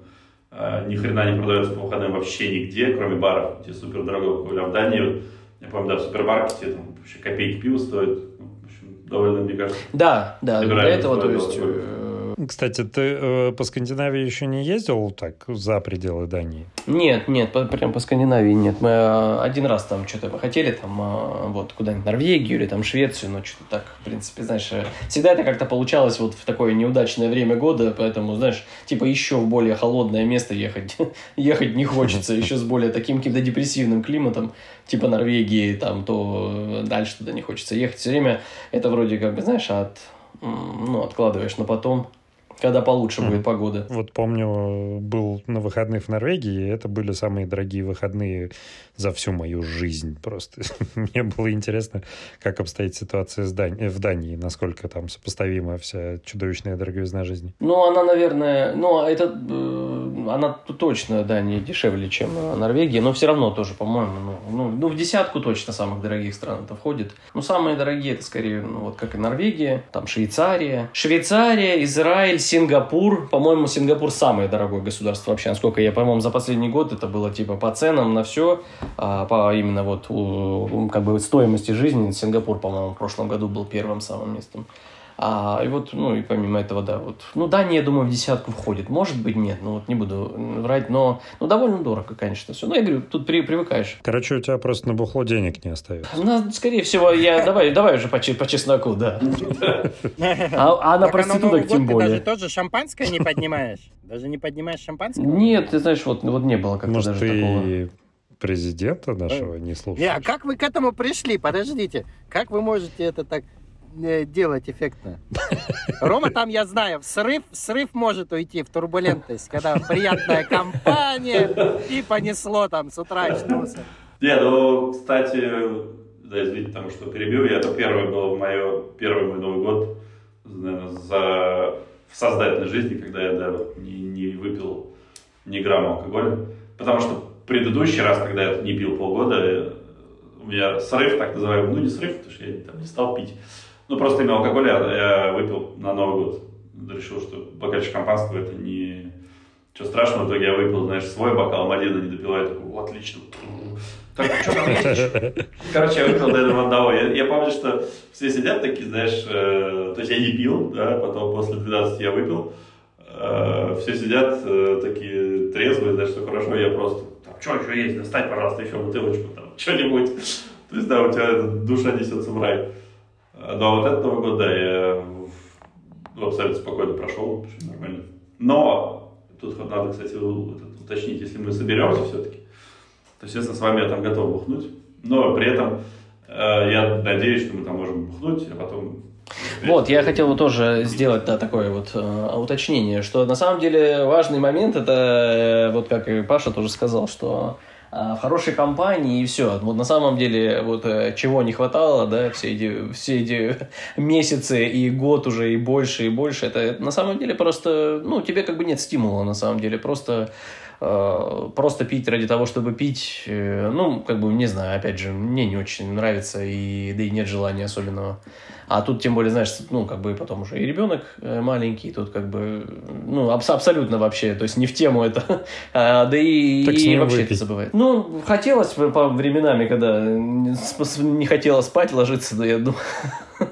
ни хрена не продается по выходным вообще нигде, кроме баров, где супер дорогой алкоголь. А в Дании, я помню, да, в супермаркете там вообще копейки пива стоит. Ну, в общем, довольно, мне кажется, Да, да, для этого, то есть, э, Кстати, ты э, по Скандинавии еще не ездил так за пределы Дании? Нет, нет, по, прям по Скандинавии нет. Мы э, один раз там что-то хотели, там, э, вот, куда-нибудь Норвегию или там Швецию, но что-то так, в принципе, знаешь, э, всегда это как-то получалось вот в такое неудачное время года, поэтому, знаешь, типа еще в более холодное место ехать, *laughs* ехать не хочется, *laughs* еще с более таким каким-то депрессивным климатом, типа Норвегии, там, то дальше туда не хочется ехать. Все время это вроде как бы, знаешь, от, ну, откладываешь на потом, когда получше Мгм. будет погода. Вот помню, был на выходных в Норвегии, это были самые дорогие выходные за всю мою жизнь просто. *laughs* Мне было интересно, как обстоит ситуация с Дань- в Дании, насколько там сопоставима вся чудовищная дороговизна жизни. Ну, она, наверное, ну, это, э, она точно, да, не дешевле, чем э, Норвегия, но все равно тоже, по-моему, ну, ну, ну, в десятку точно самых дорогих стран это входит. Ну, самые дорогие это скорее, ну, вот как и Норвегия, там Швейцария. Швейцария, Израиль, Сингапур. По-моему, Сингапур самое дорогое государство вообще, насколько я, по-моему, за последний год это было типа по ценам на все, а, по именно вот как бы стоимости жизни. Сингапур, по-моему, в прошлом году был первым самым местом. А, и вот, ну, и помимо этого, да, вот. Ну, Дания, я думаю, в десятку входит. Может быть, нет, ну, вот не буду врать, но, ну, довольно дорого, конечно, все. Ну, я говорю, тут при, привыкаешь. Короче, у тебя просто на бухло денег не остается. Ну, скорее всего, я, давай, давай уже по, по чесноку, да. А, а на а проституток тем ты более. даже тоже шампанское не поднимаешь? Даже не поднимаешь шампанское? Нет, ты знаешь, вот, вот не было как-то даже такого. Президента нашего не Не, а слушаешь? как вы к этому пришли? Подождите. Как вы можете это так э, делать эффектно? *laughs* Рома там, я знаю, в срыв, срыв может уйти в турбулентность, когда приятная компания и понесло там с утра очнулся. Не, ну, кстати, да, извините, потому что перебил, я это первый был в мое, первый мой Новый год, наверное, за, в сознательной жизни, когда я, да, не, не выпил ни грамма алкоголя. Потому что предыдущий раз, когда я не пил полгода, э, у меня срыв, так называемый, ну не срыв, потому что я там не стал пить. Ну, просто именно алкоголь я, я выпил на Новый год. Решил, что бокальчик шампанского это не... Что страшного, в итоге я выпил, знаешь, свой бокал, Мадина не допила, я такой, «О, отлично. Так, что там? Короче, я выпил до этого одного. Я, я помню, что все сидят такие, знаешь, э, то есть я не пил, да, потом после 12 я выпил. Э, все сидят э, такие трезвые, знаешь, все хорошо, я просто, что еще есть, достать, пожалуйста, еще бутылочку, там, *laughs* что-нибудь. То есть, да, у тебя душа несется в рай. Э, Ну, а вот этот Новый год, да, я ну, абсолютно спокойно прошел, вообще нормально. Но тут надо, кстати, уточнить, если мы соберемся все-таки, то, естественно, с вами я там готов бухнуть. Но при этом э, я надеюсь, что мы там можем бухнуть, а потом... Вот, я хотел тоже сделать да, такое вот э, уточнение, что на самом деле важный момент, это э, вот как и Паша тоже сказал, что э, в хорошей компании и все. Вот на самом деле вот э, чего не хватало, да, все эти, все эти *laughs* месяцы и год уже и больше и больше, это, на самом деле просто, ну, тебе как бы нет стимула на самом деле, просто просто пить ради того, чтобы пить, э, ну, как бы, не знаю, опять же, мне не очень нравится, и, да и нет желания особенного. А тут, тем более, знаешь, ну, как бы потом уже и ребенок э, маленький, тут как бы, ну, абс- абсолютно вообще, то есть не в тему это, *laughs* А, да и, Так и вообще это выпить. забывает. Ну, хотелось по временами, когда не хотела спать, ложиться, да я думаю... *laughs*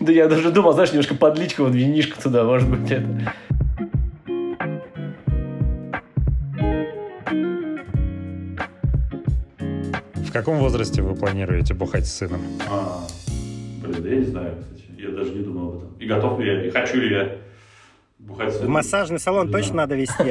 Да я даже думал, знаешь, немножко подлить вот винишко туда, может быть, это... В каком возрасте вы планируете бухать с сыном? А, блин, да я не знаю, кстати. Я даже не думал об этом. И готов ли я, и хочу ли я бухать с В массажный салон Не точно знаю. надо вести.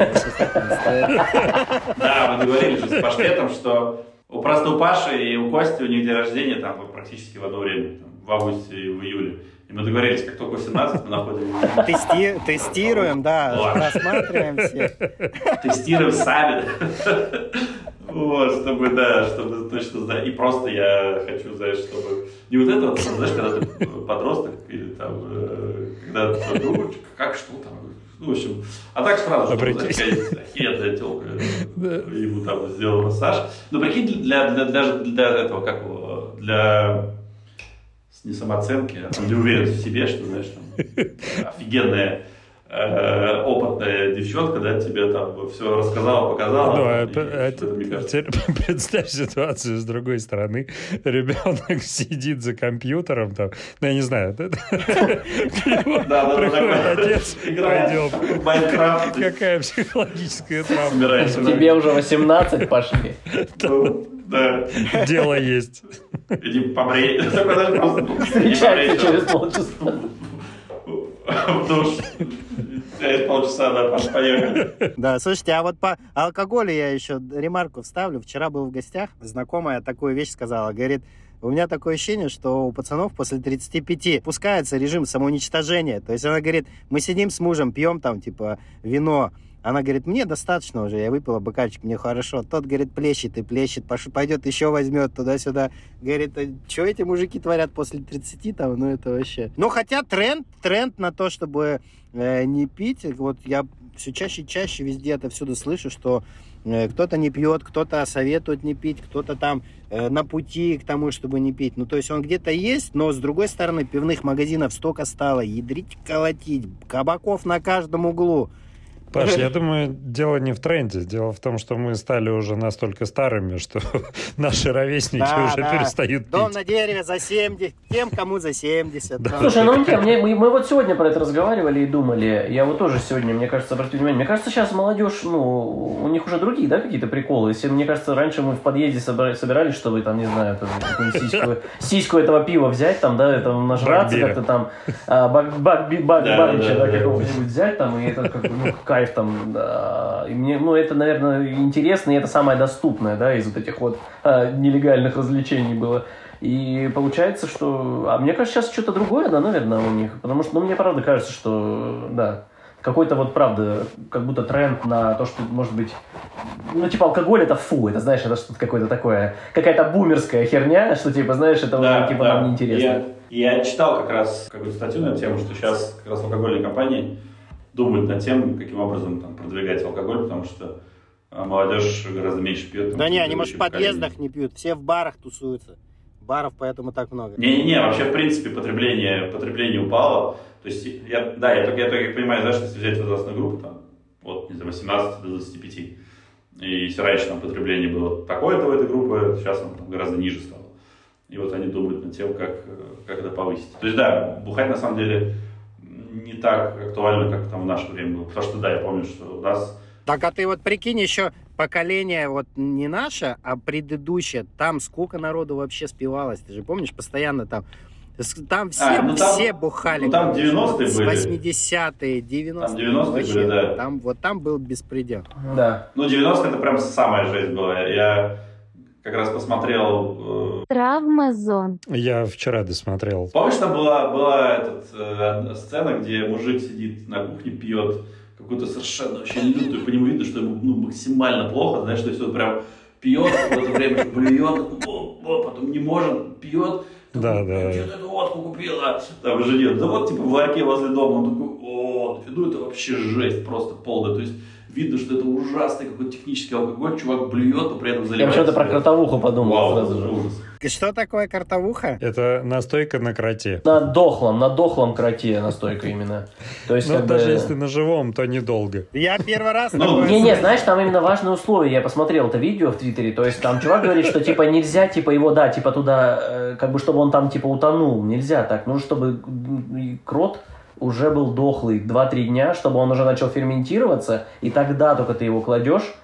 Да, мы договорились же с Паштетом, что у просто у Паши и у Кости у них день рождения там практически в одно время, в августе и в июле. И мы договорились, как только 17 мы находим, Тести- Тестируем, да, рассматриваем все. тестируем сами. Вот, чтобы, да, чтобы точно знать. И просто я хочу, знаешь, чтобы... Не вот это вот, знаешь, когда ты подросток или там, э, когда ты думаешь, как, что там, ну, в общем, а так сразу, чтобы, знаешь, охеренная телка, э, ему там сделал массаж. Ну, прикинь, для, для, для, для этого, как его, для не самооценки, а уверенности в себе, что, знаешь, там, *laughs* офигенная э, опытная девчонка, да, тебе там все рассказала, показала. Ну, и а а что-то, мне кажется, теперь *laughs* представь ситуацию с другой стороны. Ребенок *laughs* сидит за компьютером, там, ну, я не знаю, да, Да, да, да, приходит отец, пойдем. в Майнкрафт. Какая психологическая травма. Тебе уже 18 пошли. Да. Дело есть. Иди побрей. Встречается через полчаса. В душ. Через полчаса, да, Паш, поехали. Да, слушайте, а вот по алкоголю я еще ремарку вставлю. Вчера был в гостях, знакомая такую вещь сказала. Говорит, у меня такое ощущение, что у пацанов после 35 пускается режим самоуничтожения. То есть она говорит, мы сидим с мужем, пьем там, типа, вино. Она говорит, мне достаточно уже, я выпила бокальчик, мне хорошо. Тот, говорит, плещет и плещет, пойдет еще возьмет туда-сюда. Говорит, что эти мужики творят после 30 там, ну это вообще... Ну, хотя тренд, тренд на то, чтобы э, не пить, вот я все чаще и чаще везде это всюду слышу, что э, кто-то не пьет, кто-то советует не пить, кто-то там э, на пути к тому, чтобы не пить. Ну, то есть он где-то есть, но с другой стороны пивных магазинов столько стало, ядрить, колотить, кабаков на каждом углу. Паш, я *laughs* думаю, дело не в тренде. Дело в том, что мы стали уже настолько старыми, что *laughs* наши ровесники Да, уже да. перестают Дом пить. на дереве за 70, тем, кому за 70. Да. там. Слушай, ну не, мне, мы, мы вот сегодня про это разговаривали и думали. Я вот тоже сегодня, мне кажется, обратил внимание. Мне кажется, сейчас молодежь, ну, у них уже другие, да, какие-то приколы. Если, мне кажется, раньше мы в подъезде собра- собирались, чтобы там, не знаю, там, какую-нибудь сиську, *laughs* сиську этого пива взять, там, да, это нажраться Бак-бира. как-то там, а, бак, бак, би- бак, Да, барича, да, да, да. какого-нибудь взять там, и это кайф там, да. И мне, ну, это, наверное, интересно, и это самое доступное, да, из вот этих вот а, нелегальных развлечений было. И получается, что... А мне кажется, сейчас что-то другое, да, наверное, у них. Потому что, ну, мне правда кажется, что, да, какой-то вот, правда, как будто тренд на то, что, может быть... Ну, типа, алкоголь это фу, это, знаешь, это что-то какое-то такое... Какая-то бумерская херня, что, типа, знаешь, это уже, типа, нам неинтересно. Я, я читал как раз какую-то статью на тему, что сейчас как раз алкогольные компании думают над тем, каким образом там, продвигать алкоголь, потому что а, молодежь гораздо меньше пьет. там, Да не, они, может, в подъездах не пьют, все в барах тусуются. Баров поэтому так много. Не-не-не, вообще, в принципе, потребление, потребление упало. То есть, я, да, я только, я только понимаю, знаешь, если взять возрастную группу, там, вот, не знаю, 18 до 25, и если раньше там потребление было такое-то в этой группе, сейчас оно там гораздо ниже стало. И вот они думают над тем, как, э, как это повысить. То есть, да, бухать на самом деле не так актуально, как там в наше время было. Потому что, да, я помню, что у нас Так, а ты вот прикинь, еще поколение вот не наше, а предыдущее, там сколько народу вообще спивалось, ты же помнишь, постоянно там, там все, А, ну там- все бухали. ну там короче, 90-е с были. 80-е, 90-е. Там 90-е вообще, были, да. Там, вот там был беспредел. Да. Ну, 90 это прям самая жесть была. Я как раз посмотрел... э, Травма зон. Я вчера досмотрел. Помнишь, там была, была этот, э, сцена, где мужик сидит на кухне, пьет какую-то совершенно вообще лютую, по нему видно, что ему ну, максимально плохо, знаешь, то есть он прям пьет, в это время блюет, потом не может, пьет, Да, да. Что-то эту водку купила. Там жене, да вот типа в ларьке возле дома, он такой, о, ну это вообще жесть просто полная. То есть видно, что это ужасный какой-то технический алкоголь, чувак блюет, но при этом Я заливает. почему-то про кротовуху подумал Вау, сразу же. ужас. Что такое картовуха? Это настойка на кроте. На дохлом, на дохлом кроте настойка именно. То есть, Ну, как даже если на живом, то недолго. Я первый раз Ну, Не-не, слышу. знаешь, там именно важные условия. Я посмотрел это видео в Твиттере. То есть там чувак говорит, что типа нельзя, типа его, да, типа туда, э, как бы чтобы он там типа утонул. Нельзя так. Нужно, чтобы крот уже был дохлый 2-3 дня, чтобы он уже начал ферментироваться, и тогда только ты его кладешь.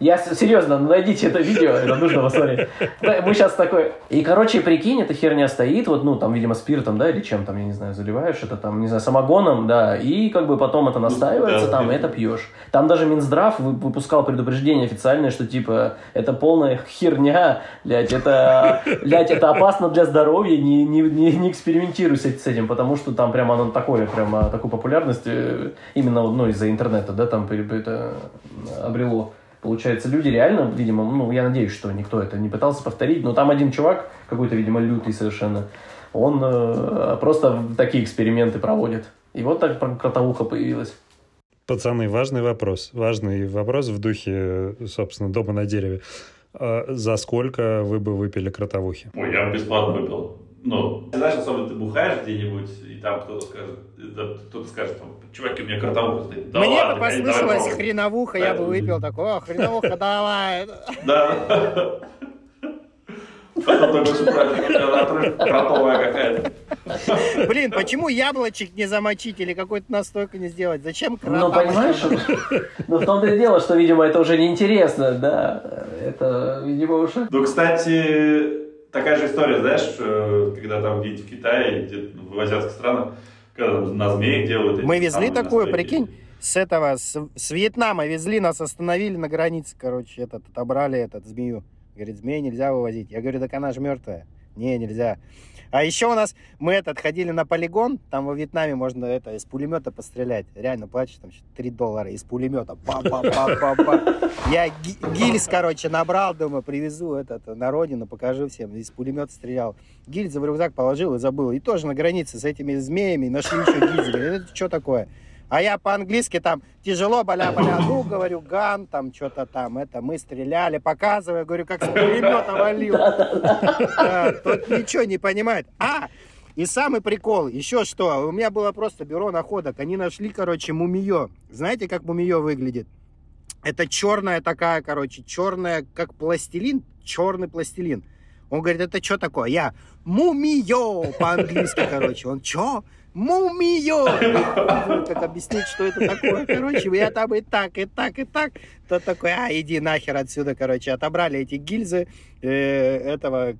Я серьезно, ну, найдите это видео, это нужно посмотреть. Мы сейчас такой... И, короче, прикинь, эта херня стоит, вот, ну, там, видимо, спиртом, да, или чем там, я не знаю, заливаешь это там, не знаю, самогоном, да, и как бы потом это настаивается да, там, и это пьешь. Там даже Минздрав вы- выпускал предупреждение официальное, что типа это полная херня, блядь, это, блядь, это опасно для здоровья, не, не, не, не экспериментируй с, этим, потому что там прямо оно такое, прямо такую популярность э, именно ну, из-за интернета, да, там это обрело. Получается, люди реально, видимо, ну, я надеюсь, что никто это не пытался повторить, но там один чувак, какой-то, видимо, лютый совершенно, он э, просто такие эксперименты проводит. И вот так кротовуха появилась. Пацаны, важный вопрос. Важный вопрос в духе, собственно, дома на дереве. А За сколько вы бы выпили кротовухи? Ой, я бесплатно выпил. ну, знаешь, особенно ты бухаешь где-нибудь, и там кто-то скажет, кто-то скажет, там, чуваки, у меня картовуха стоит. Да Мне ладно, бы послышалось хреновуха, я бы выпил такое, хреновуха, давай. Да. Потом супротив, кротовая какая-то. Блин, почему яблочек не замочить или какой-то настойку не сделать? Зачем кротовая? Ну, понимаешь, ну, в том-то и дело, что, видимо, это уже неинтересно, да. Это, видимо, уже... Ну, кстати, такая же история, знаешь, э, когда там где-то в Китае, где-то в азиатских странах, на змеях делают... Мы везли такую, прикинь, с этого, с, с Вьетнама везли, нас остановили на границе, короче, этот, отобрали этот змею. Говорит, змею нельзя вывозить. Я говорю, так она же мертвая. Не, нельзя. А еще у нас, мы этот, ходили на полигон, там во Вьетнаме можно это, из пулемета пострелять. Реально, плачешь, там 3 доллара из пулемета. Па -па -па -па -па. Я гильз, короче, набрал, думаю, привезу этот на родину, покажу всем. Из пулемета стрелял. Гильзы в рюкзак положил и забыл. И тоже на границе с этими змеями нашли еще гильзы. Это что такое? А я по-английски там тяжело, бля-бля, ну, говорю, ган, там, что-то там, это, мы стреляли, показываю, говорю, как с пулемета валил. Тут ничего не понимает. А, и самый прикол, еще что, у меня было просто бюро находок, они нашли, короче, мумиё. Знаете, как мумиё выглядит? Это черная такая, короче, черная, как пластилин, черный пластилин. Он говорит, это что такое? Я, мумиё, по-английски, короче. Он, что? Мумиё! *laughs* Как объяснить, что это такое? Короче, я там и так, и так, и так. Тот такой, а, иди нахер отсюда, короче. Отобрали эти гильзы э, этого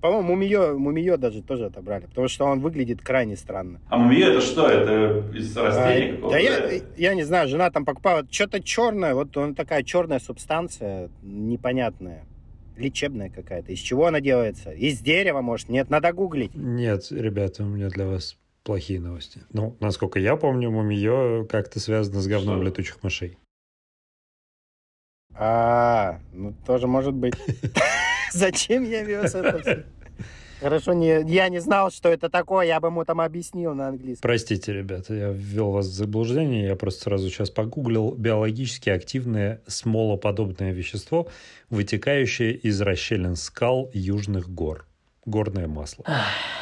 по-моему, мумиё, мумиё даже тоже отобрали, потому что он выглядит крайне странно. А мумиё это что? Это из растений а, какого-то? Да я, я не знаю, жена там покупала что-то черное, вот он такая черная субстанция, непонятная лечебная какая-то. Из чего она делается? Из дерева, может? Нет, надо гуглить. Нет, ребята, у меня для вас плохие новости. Ну, насколько я помню, мумиё как-то связано с говном летучих мышей. А, ну тоже может быть. *laughs* Зачем я вез это все? Хорошо, не, я не знал, что это такое, я бы ему там объяснил на английском. Простите, ребята, я ввел вас в заблуждение, я просто сразу сейчас погуглил биологически активное смолоподобное вещество, вытекающее из расщелин скал южных гор горное масло.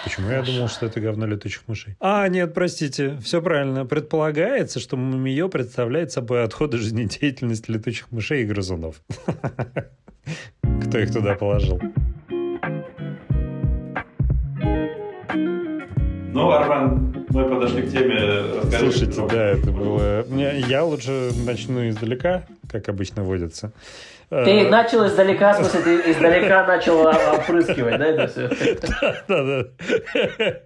Почему я думал, что это говно летучих мышей? А, нет, простите, все правильно. Предполагается, что мумиё представляет собой отходы жизнедеятельности летучих мышей и грызунов. *laughs* Кто их туда положил? Ну, Арман, мы подошли к теме. Расскажи, Слушайте, да, это было... Я лучше начну издалека, как обычно водится. Ты э, начал издалека, в смысле, ты издалека начал опрыскивать, да, это все? *laughs* Да, да.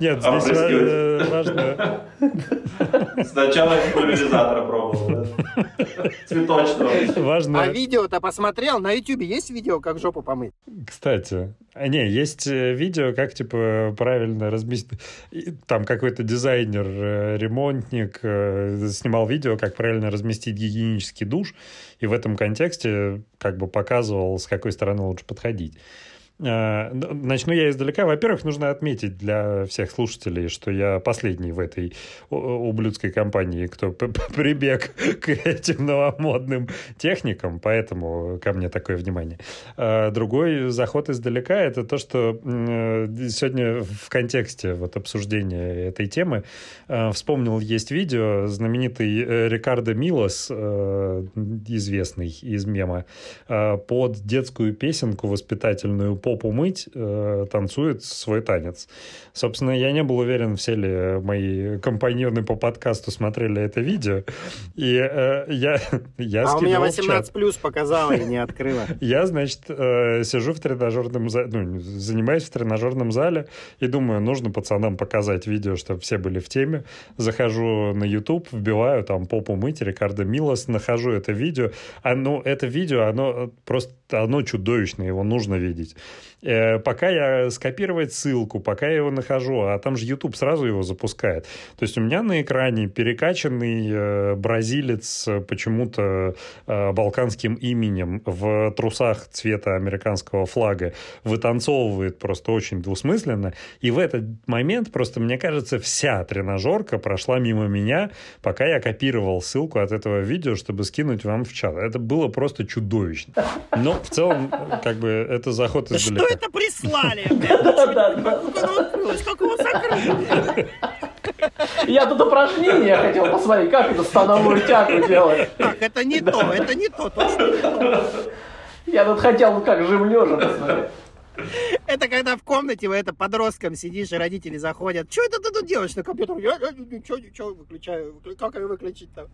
Нет, здесь э, важно... Сначала пульверизатора пробовал, Цветочного. Важно... А видео-то посмотрел? На ютубе есть видео, как жопу помыть? Кстати, а не, есть э, видео, как, типа, правильно разместить... Там какой-то дизайнер, э, ремонтник снимал видео, как правильно разместить гигиенический душ, и в этом контексте как бы показывал, с какой стороны лучше подходить. Э, начну я издалека. Во-первых, нужно отметить для всех слушателей, что я последний в этой ублюдской компании, кто прибег *laughs* к этим новомодным техникам, поэтому ко мне такое внимание. Э, другой заход издалека – это то, что э, сегодня в контексте вот обсуждения этой темы вспомнил, есть видео, знаменитый Рикардо Милос, известный из мема, под детскую песенку воспитательную попу мыть, э, танцует свой танец. Собственно, я не был уверен, все ли мои компаньоны по подкасту смотрели это видео. И э, я, *laughs* я А у меня 18 плюс показала и не открыла. *laughs* Я, значит, э, сижу в тренажерном зале, ну, занимаюсь в тренажерном зале и думаю, нужно пацанам показать видео, чтобы все были в теме. Захожу на YouTube, вбиваю там попу мыть, Рикардо Милос, нахожу это видео. Оно, это видео, оно просто оно чудовищное, его нужно видеть. Э, пока я скопировать ссылку, пока я его нахожу, а там же YouTube сразу его запускает. То есть у меня на экране перекачанный э, бразилец почему-то э, балканским именем в трусах цвета американского флага вытанцовывает просто очень двусмысленно. И в этот момент просто, мне кажется, вся тренажерка прошла мимо меня, пока я копировал ссылку от этого видео, чтобы скинуть вам в чат. Это было просто чудовищно. Но в целом, как бы, это заход из что это прислали? Открылось? Как его закрыли? Я тут упражнение хотел посмотреть, как это становую тягу делать. Так, это не то, это не то, точно не то. Я тут хотел, как жим лежа посмотреть. *laughs* Это когда в комнате вы это подростком сидишь, и родители заходят. Что это ты тут делаешь на компьютере? Я, я ничего, ничего, выключаю. Как ее выключить там?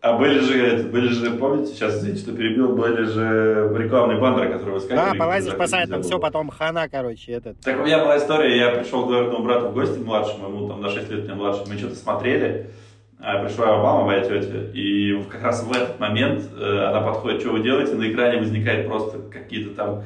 А были же, были же, помните, сейчас, извините, что перебил, были же рекламные баннеры, которые выскакивали. Да, полазишь когда по сайтам, все, потом хана, короче, этот. Так у меня была история, я пришел к двоюродному брату в гости младшему, ему там на 6 лет меня младше, мы что-то смотрели, а пришла его мама, моя тетя, и как раз в этот момент э, она подходит, что вы делаете, на экране возникает просто какие-то там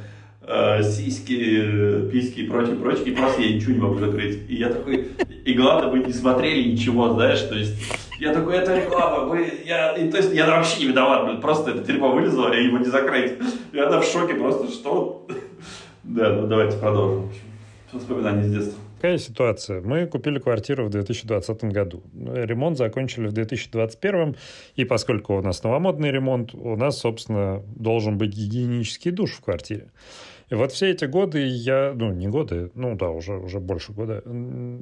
э, сиськи, э, письки и прочее, прочее, и просто я ничего не могу закрыть. И я такой, и главное, вы не смотрели ничего, знаешь, то есть я такой, это реклама, вы, я, и, то есть я вообще не виноват, блин, просто это дерьмо вылезло, и его не закрыть. И она в шоке просто, что? Да, ну давайте продолжим. Воспоминания с детства. Какая ситуация? Мы купили квартиру в 2020 году. Ремонт закончили в 2021. И поскольку у нас новомодный ремонт, у нас, собственно, должен быть гигиенический душ в квартире. И вот все эти годы я, ну, не годы, ну да, уже, уже больше года,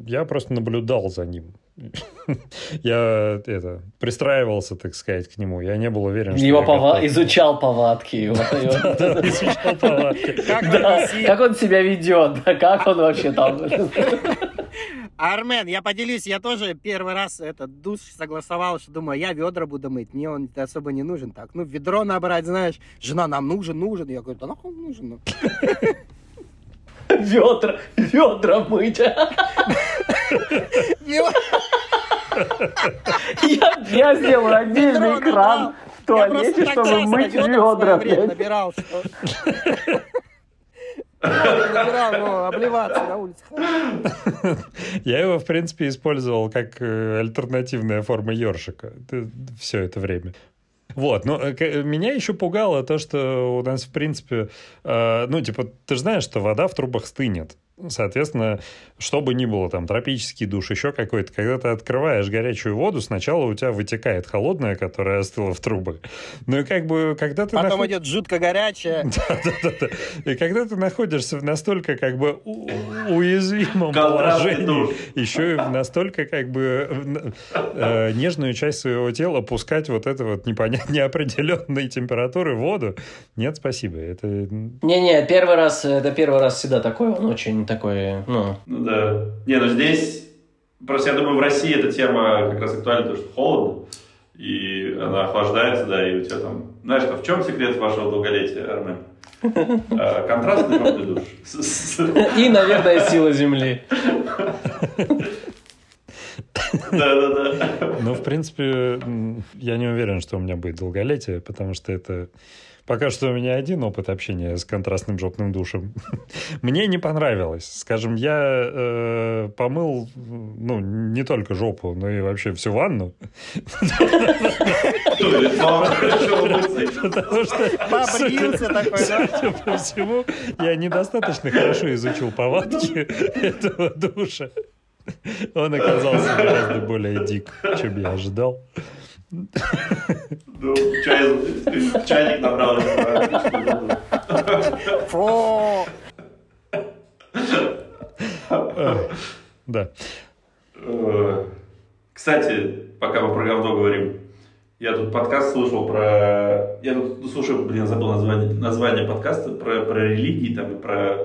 я просто наблюдал за ним. *laughs* Я это, пристраивался, так сказать, к нему. Я не был уверен, что Его я пова- готов. изучал повадки. *laughs* изучал повадки. Как он себя ведет, как он вообще там. *laughs* Армен, я поделюсь, я тоже первый раз этот душ согласовал, что думаю, я ведра буду мыть, мне он особо не нужен. Так, ну, ведро набрать, знаешь, жена, нам нужен, нужен. Я говорю, да нахуй он нужен? ну?» Ведра, ведра мыть. Ведро- Я, я сделаю отдельный экран в туалете, Я чтобы мыть ведра блядь. набирал, что... Ну, обливаться на улице. *laughs* Я его, в принципе, использовал как э, альтернативная форма ёршика все это время. Вот, но э, к- меня еще пугало то, что у нас, в принципе, э, ну, типа, ты же знаешь, что вода в трубах стынет. Соответственно, что бы ни было, там, тропический душ, еще какой-то, когда ты открываешь горячую воду, сначала у тебя вытекает холодная, которая остыла в трубах. Ну и как бы, когда ты Потом наход- идет жутко горячая. *laughs* Да-да-да. И когда ты находишься в настолько как бы уязвимом положении, еще и в настолько как бы э, нежную часть своего тела пускать вот это вот непонятно неопределенной температуры воду, нет, спасибо. Это Не-не, первый раз, это первый раз всегда такой, он очень такой, ну, Ну да. Не, ну здесь, просто я думаю, в России эта тема как раз актуальна, потому что холодно, и она охлаждается, да, и у тебя там... Знаешь, что, в чем секрет вашего долголетия, Армен? *laughs* А, Контрастный душ. И, наверное, сила земли. Да-да-да. Ну, в принципе, я не уверен, что у меня будет долголетие, потому что это... Пока что у меня один опыт общения с контрастным жопным душем. *laughs* Мне не понравилось. Скажем, я э, помыл, ну, не только жопу, но и вообще всю ванну. Ну. Потому что, Побрился такой, да? судя по всему, я недостаточно хорошо изучил повадки этого душа. Он оказался гораздо более дик, чем я ожидал. Ну, чай- чайник набрал. Фу. Эх, Да. Э, Кстати, пока мы про говно говорим, я тут подкаст слушал про... Я тут слушаю, блин, забыл название, название подкаста, про, про религии там и про...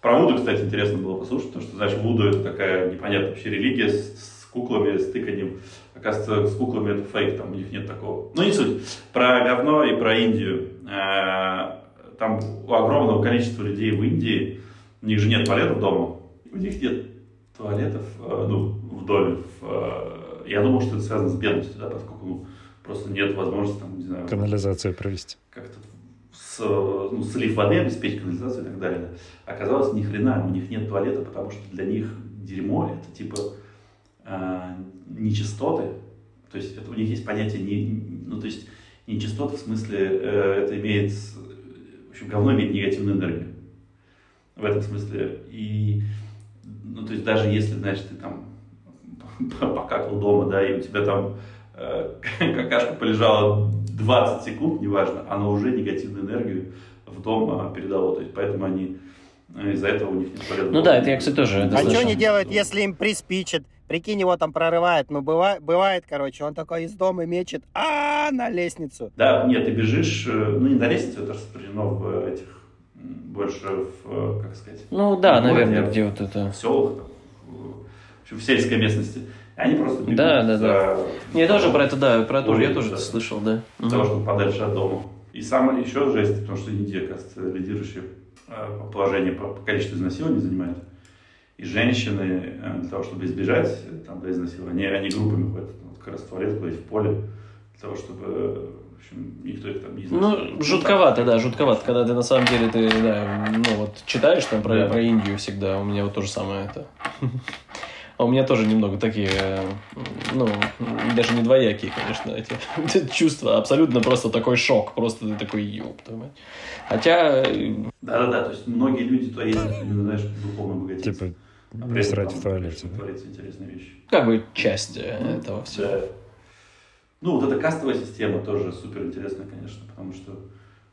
Про Вуду, кстати, интересно было послушать, потому что, знаешь, Вуду это такая непонятная вообще религия с, с куклами, с тыканьем. Оказывается, с куклами это фейк, там у них нет такого. Ну, не суть. Про говно и про Индию. Э, Там у огромного количества людей в Индии, у них же нет туалетов дома. У них нет туалетов, э, ну, в доме. в, э, я думал, что это связано с бедностью, да, поскольку ну, просто нет возможности, там, не знаю, Канализацию провести. как-то с, ну, слив воды обеспечить канализацию и так далее. да. Оказалось, ни хрена, у них нет туалета, потому что для них дерьмо это типа э, нечистоты. То есть это, у них есть понятие, не, ну то есть нечистоты в смысле э, это имеет, в общем, говно имеет негативную энергию. В этом смысле. И, ну то есть даже если, знаешь, ты там *laughs* покакал дома, да, и у тебя там э, *laughs* какашка полежала 20 секунд, неважно, она уже негативную энергию в дом а, передало. То есть поэтому они э, из-за этого у них не полезно. Ну да, это я, кстати, тоже А что они делают, если им приспичит? Прикинь, его там прорывает. Ну, бывает, бывает, короче, он такой из дома мечет, а на лестницу. Да, нет, ты бежишь, э, ну не на лестницу, это распространено в этих, м, больше в, э, как сказать, Ну да, в городе, наверное, где вот это... в селах, там, в, в общем, в сельской местности. Они просто бегут Да, да, за- Я тоже про это, да, про то, я Ой, тоже да. это слышал, да. Мгм. чтобы подальше от дома. И самое еще жесть, потому что Индия, кажется, лидирующее э, положение по, по количеству изнасилований занимает. И женщины, э, для того, чтобы избежать э, там, да, изнасилования, они, они группами ходят вот, как раз в туалет, куда-нибудь в поле, для того, чтобы э, в общем, никто их там не изнасиловал. Ну, жутковато, да, жутковато, когда ты на самом деле, ты, да, ну вот читаешь там про, Да. про Индию всегда, у меня вот то же самое это. *laughs* А у меня тоже немного такие, ну, даже не двоякие, конечно, эти *laughs* чувства. Абсолютно просто такой шок. Просто ты такой, ёб твою мать. Хотя, Да-да-да, то есть многие люди туда ездят, именно, знаешь, духовно богатеть. Типа, А срать в туалете. Творятся интересные вещи. как бы часть э, этого всего. Да. Ну, вот эта кастовая система тоже супер интересная, конечно, потому что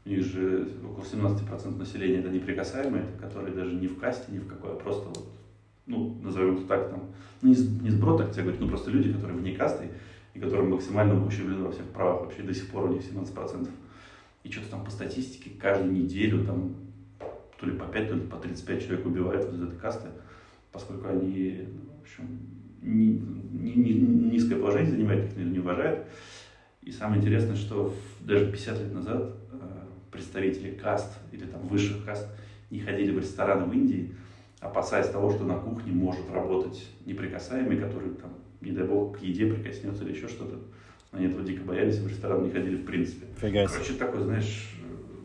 у них же около 17% населения это неприкасаемые, это которые даже не в касте, ни в какой, а просто вот, ну, назовем это так, там, ну, не, с- не сброд, так тебе говорить, ну, просто люди, которые вне касты, и которые максимально ущемлены во всех правах, вообще до сих пор у них 17%. И что-то там по статистике каждую неделю там то ли по 5, то ли по 35 человек убивают вот из этой касты, поскольку они, в общем, ни- ни- ни- низкое положение занимают, их наверное, не уважают. И самое интересное, что даже 50 лет назад э, представители каст или там высших каст не ходили в рестораны в Индии, опасаясь того, что на кухне может работать неприкасаемый, который там, не дай бог, к еде прикоснется или еще что-то. Они этого дико боялись, в ресторан не ходили в принципе. Фига. Короче, такой, знаешь,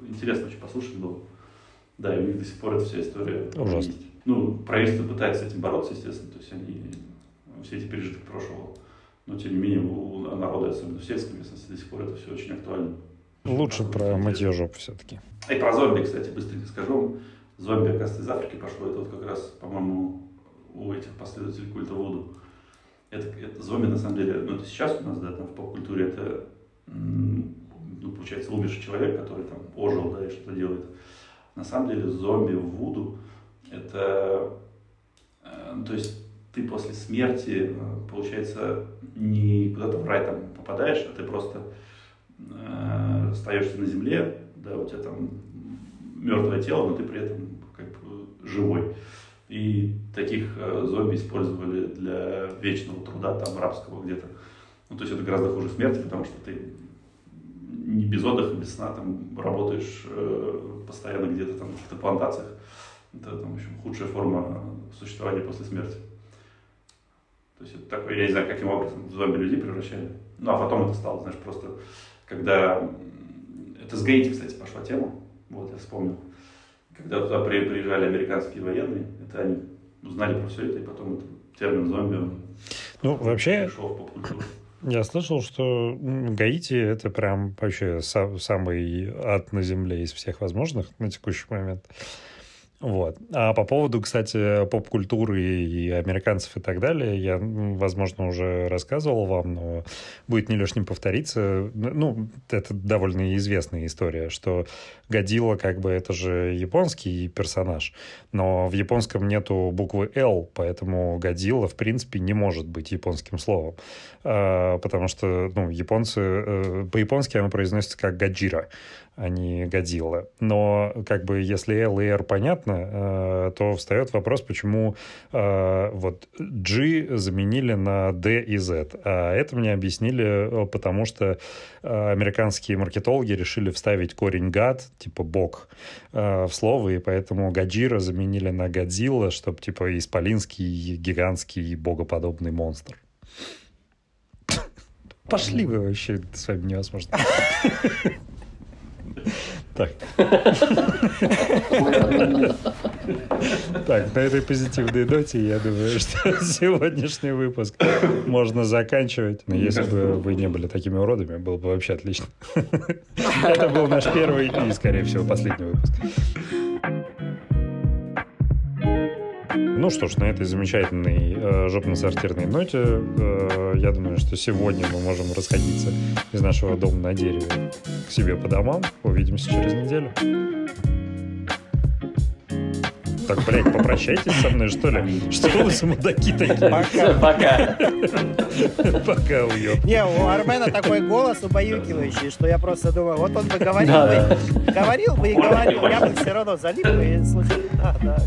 интересно очень послушать было. Да, и у них до сих пор эта вся история Ужасно. есть. Ну, правительство пытается с этим бороться, естественно, то есть они все эти пережитки прошлого. Но, тем не менее, у народа, особенно в сельской местности, до сих пор это все очень актуально. Лучше про мытье жоп все-таки. И про зомби, кстати, быстренько скажу вам. Зомби, оказывается, из Африки пошло. Это вот как раз, по-моему, у этих последователей культа Вуду. Это, это зомби, на самом деле, ну, это сейчас у нас, да, там в поп-культуре это, ну, получается, умерший человек, который там ожил, да, и что-то делает. На самом деле, зомби в Вуду это, э, то есть, ты после смерти, э, получается, не куда-то в рай там попадаешь, а ты просто э, остаешься на земле, да, у тебя там мертвое тело, но ты при этом как бы живой. И таких э, зомби использовали для вечного труда, там, рабского где-то. Ну, то есть это гораздо хуже смерти, потому что ты не без отдыха, без сна там работаешь э, постоянно где-то там в каких-то плантациях. Это там, в общем, худшая форма существования после смерти. То есть это такое, я не знаю, каким образом в зомби людей превращали. Ну, а потом это стало, знаешь, просто, когда... Это с Гаити, кстати, пошла тема. Вот, я вспомнил. Когда туда при- приезжали американские военные, это они узнали про все это, и потом этот термин зомби, он Ну, вообще, пришел в поп-культуру. я слышал, что Гаити — это прям вообще са- самый ад на земле из всех возможных на текущий момент. Вот. А по поводу, кстати, поп-культуры и американцев и так далее, я, возможно, уже рассказывал вам, но будет не лишним повториться. Ну, это довольно известная история, что Годзилла, как бы, это же японский персонаж, но в японском нету буквы «Л», поэтому Годзилла, в принципе, не может быть японским словом, А, потому что, ну, японцы, э, по-японски оно произносится как «Гаджира», а не «Годзилла». Но, как бы, если «Л» и «Р» понятно, э, то встает вопрос, почему э, вот «G» заменили на «D» и «Z». А это мне объяснили, э, потому что э, американские маркетологи решили вставить корень «гад», типа «бог», э, в слово, и поэтому «Гаджира» заменили на «Годзилла», чтобы, типа, исполинский, гигантский, богоподобный монстр. Пошли вы вообще, с вами невозможно. *laughs* Так. Так, на этой позитивной ноте, я думаю, что сегодняшний выпуск можно заканчивать. Но если бы вы не были такими уродами, было бы вообще отлично. Это был наш первый и, скорее всего, последний выпуск. Ну что ж, на этой замечательной э, жопно-сортирной ноте э, я думаю, что сегодня мы можем расходиться из нашего дома на дереве к себе по домам. Увидимся через неделю. Так, блядь, попрощайтесь со мной, что ли? Что вы за мудаки такие? Всё, пока. Пока, уёб. Не, у Армена такой голос убаюкивающий, что я просто думаю, вот он бы говорил, Да, бы, говорил бы и говорил, я бы все равно залип бы и слушал. Да, да.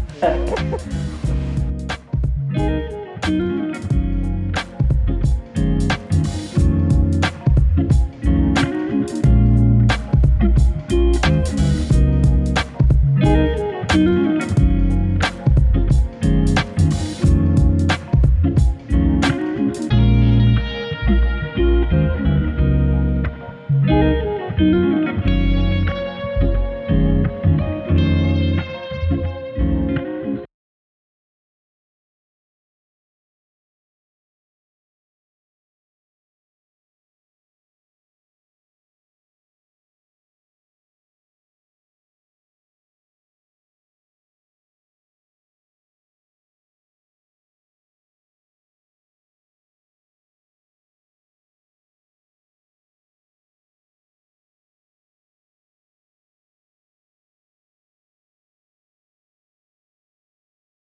Thank you.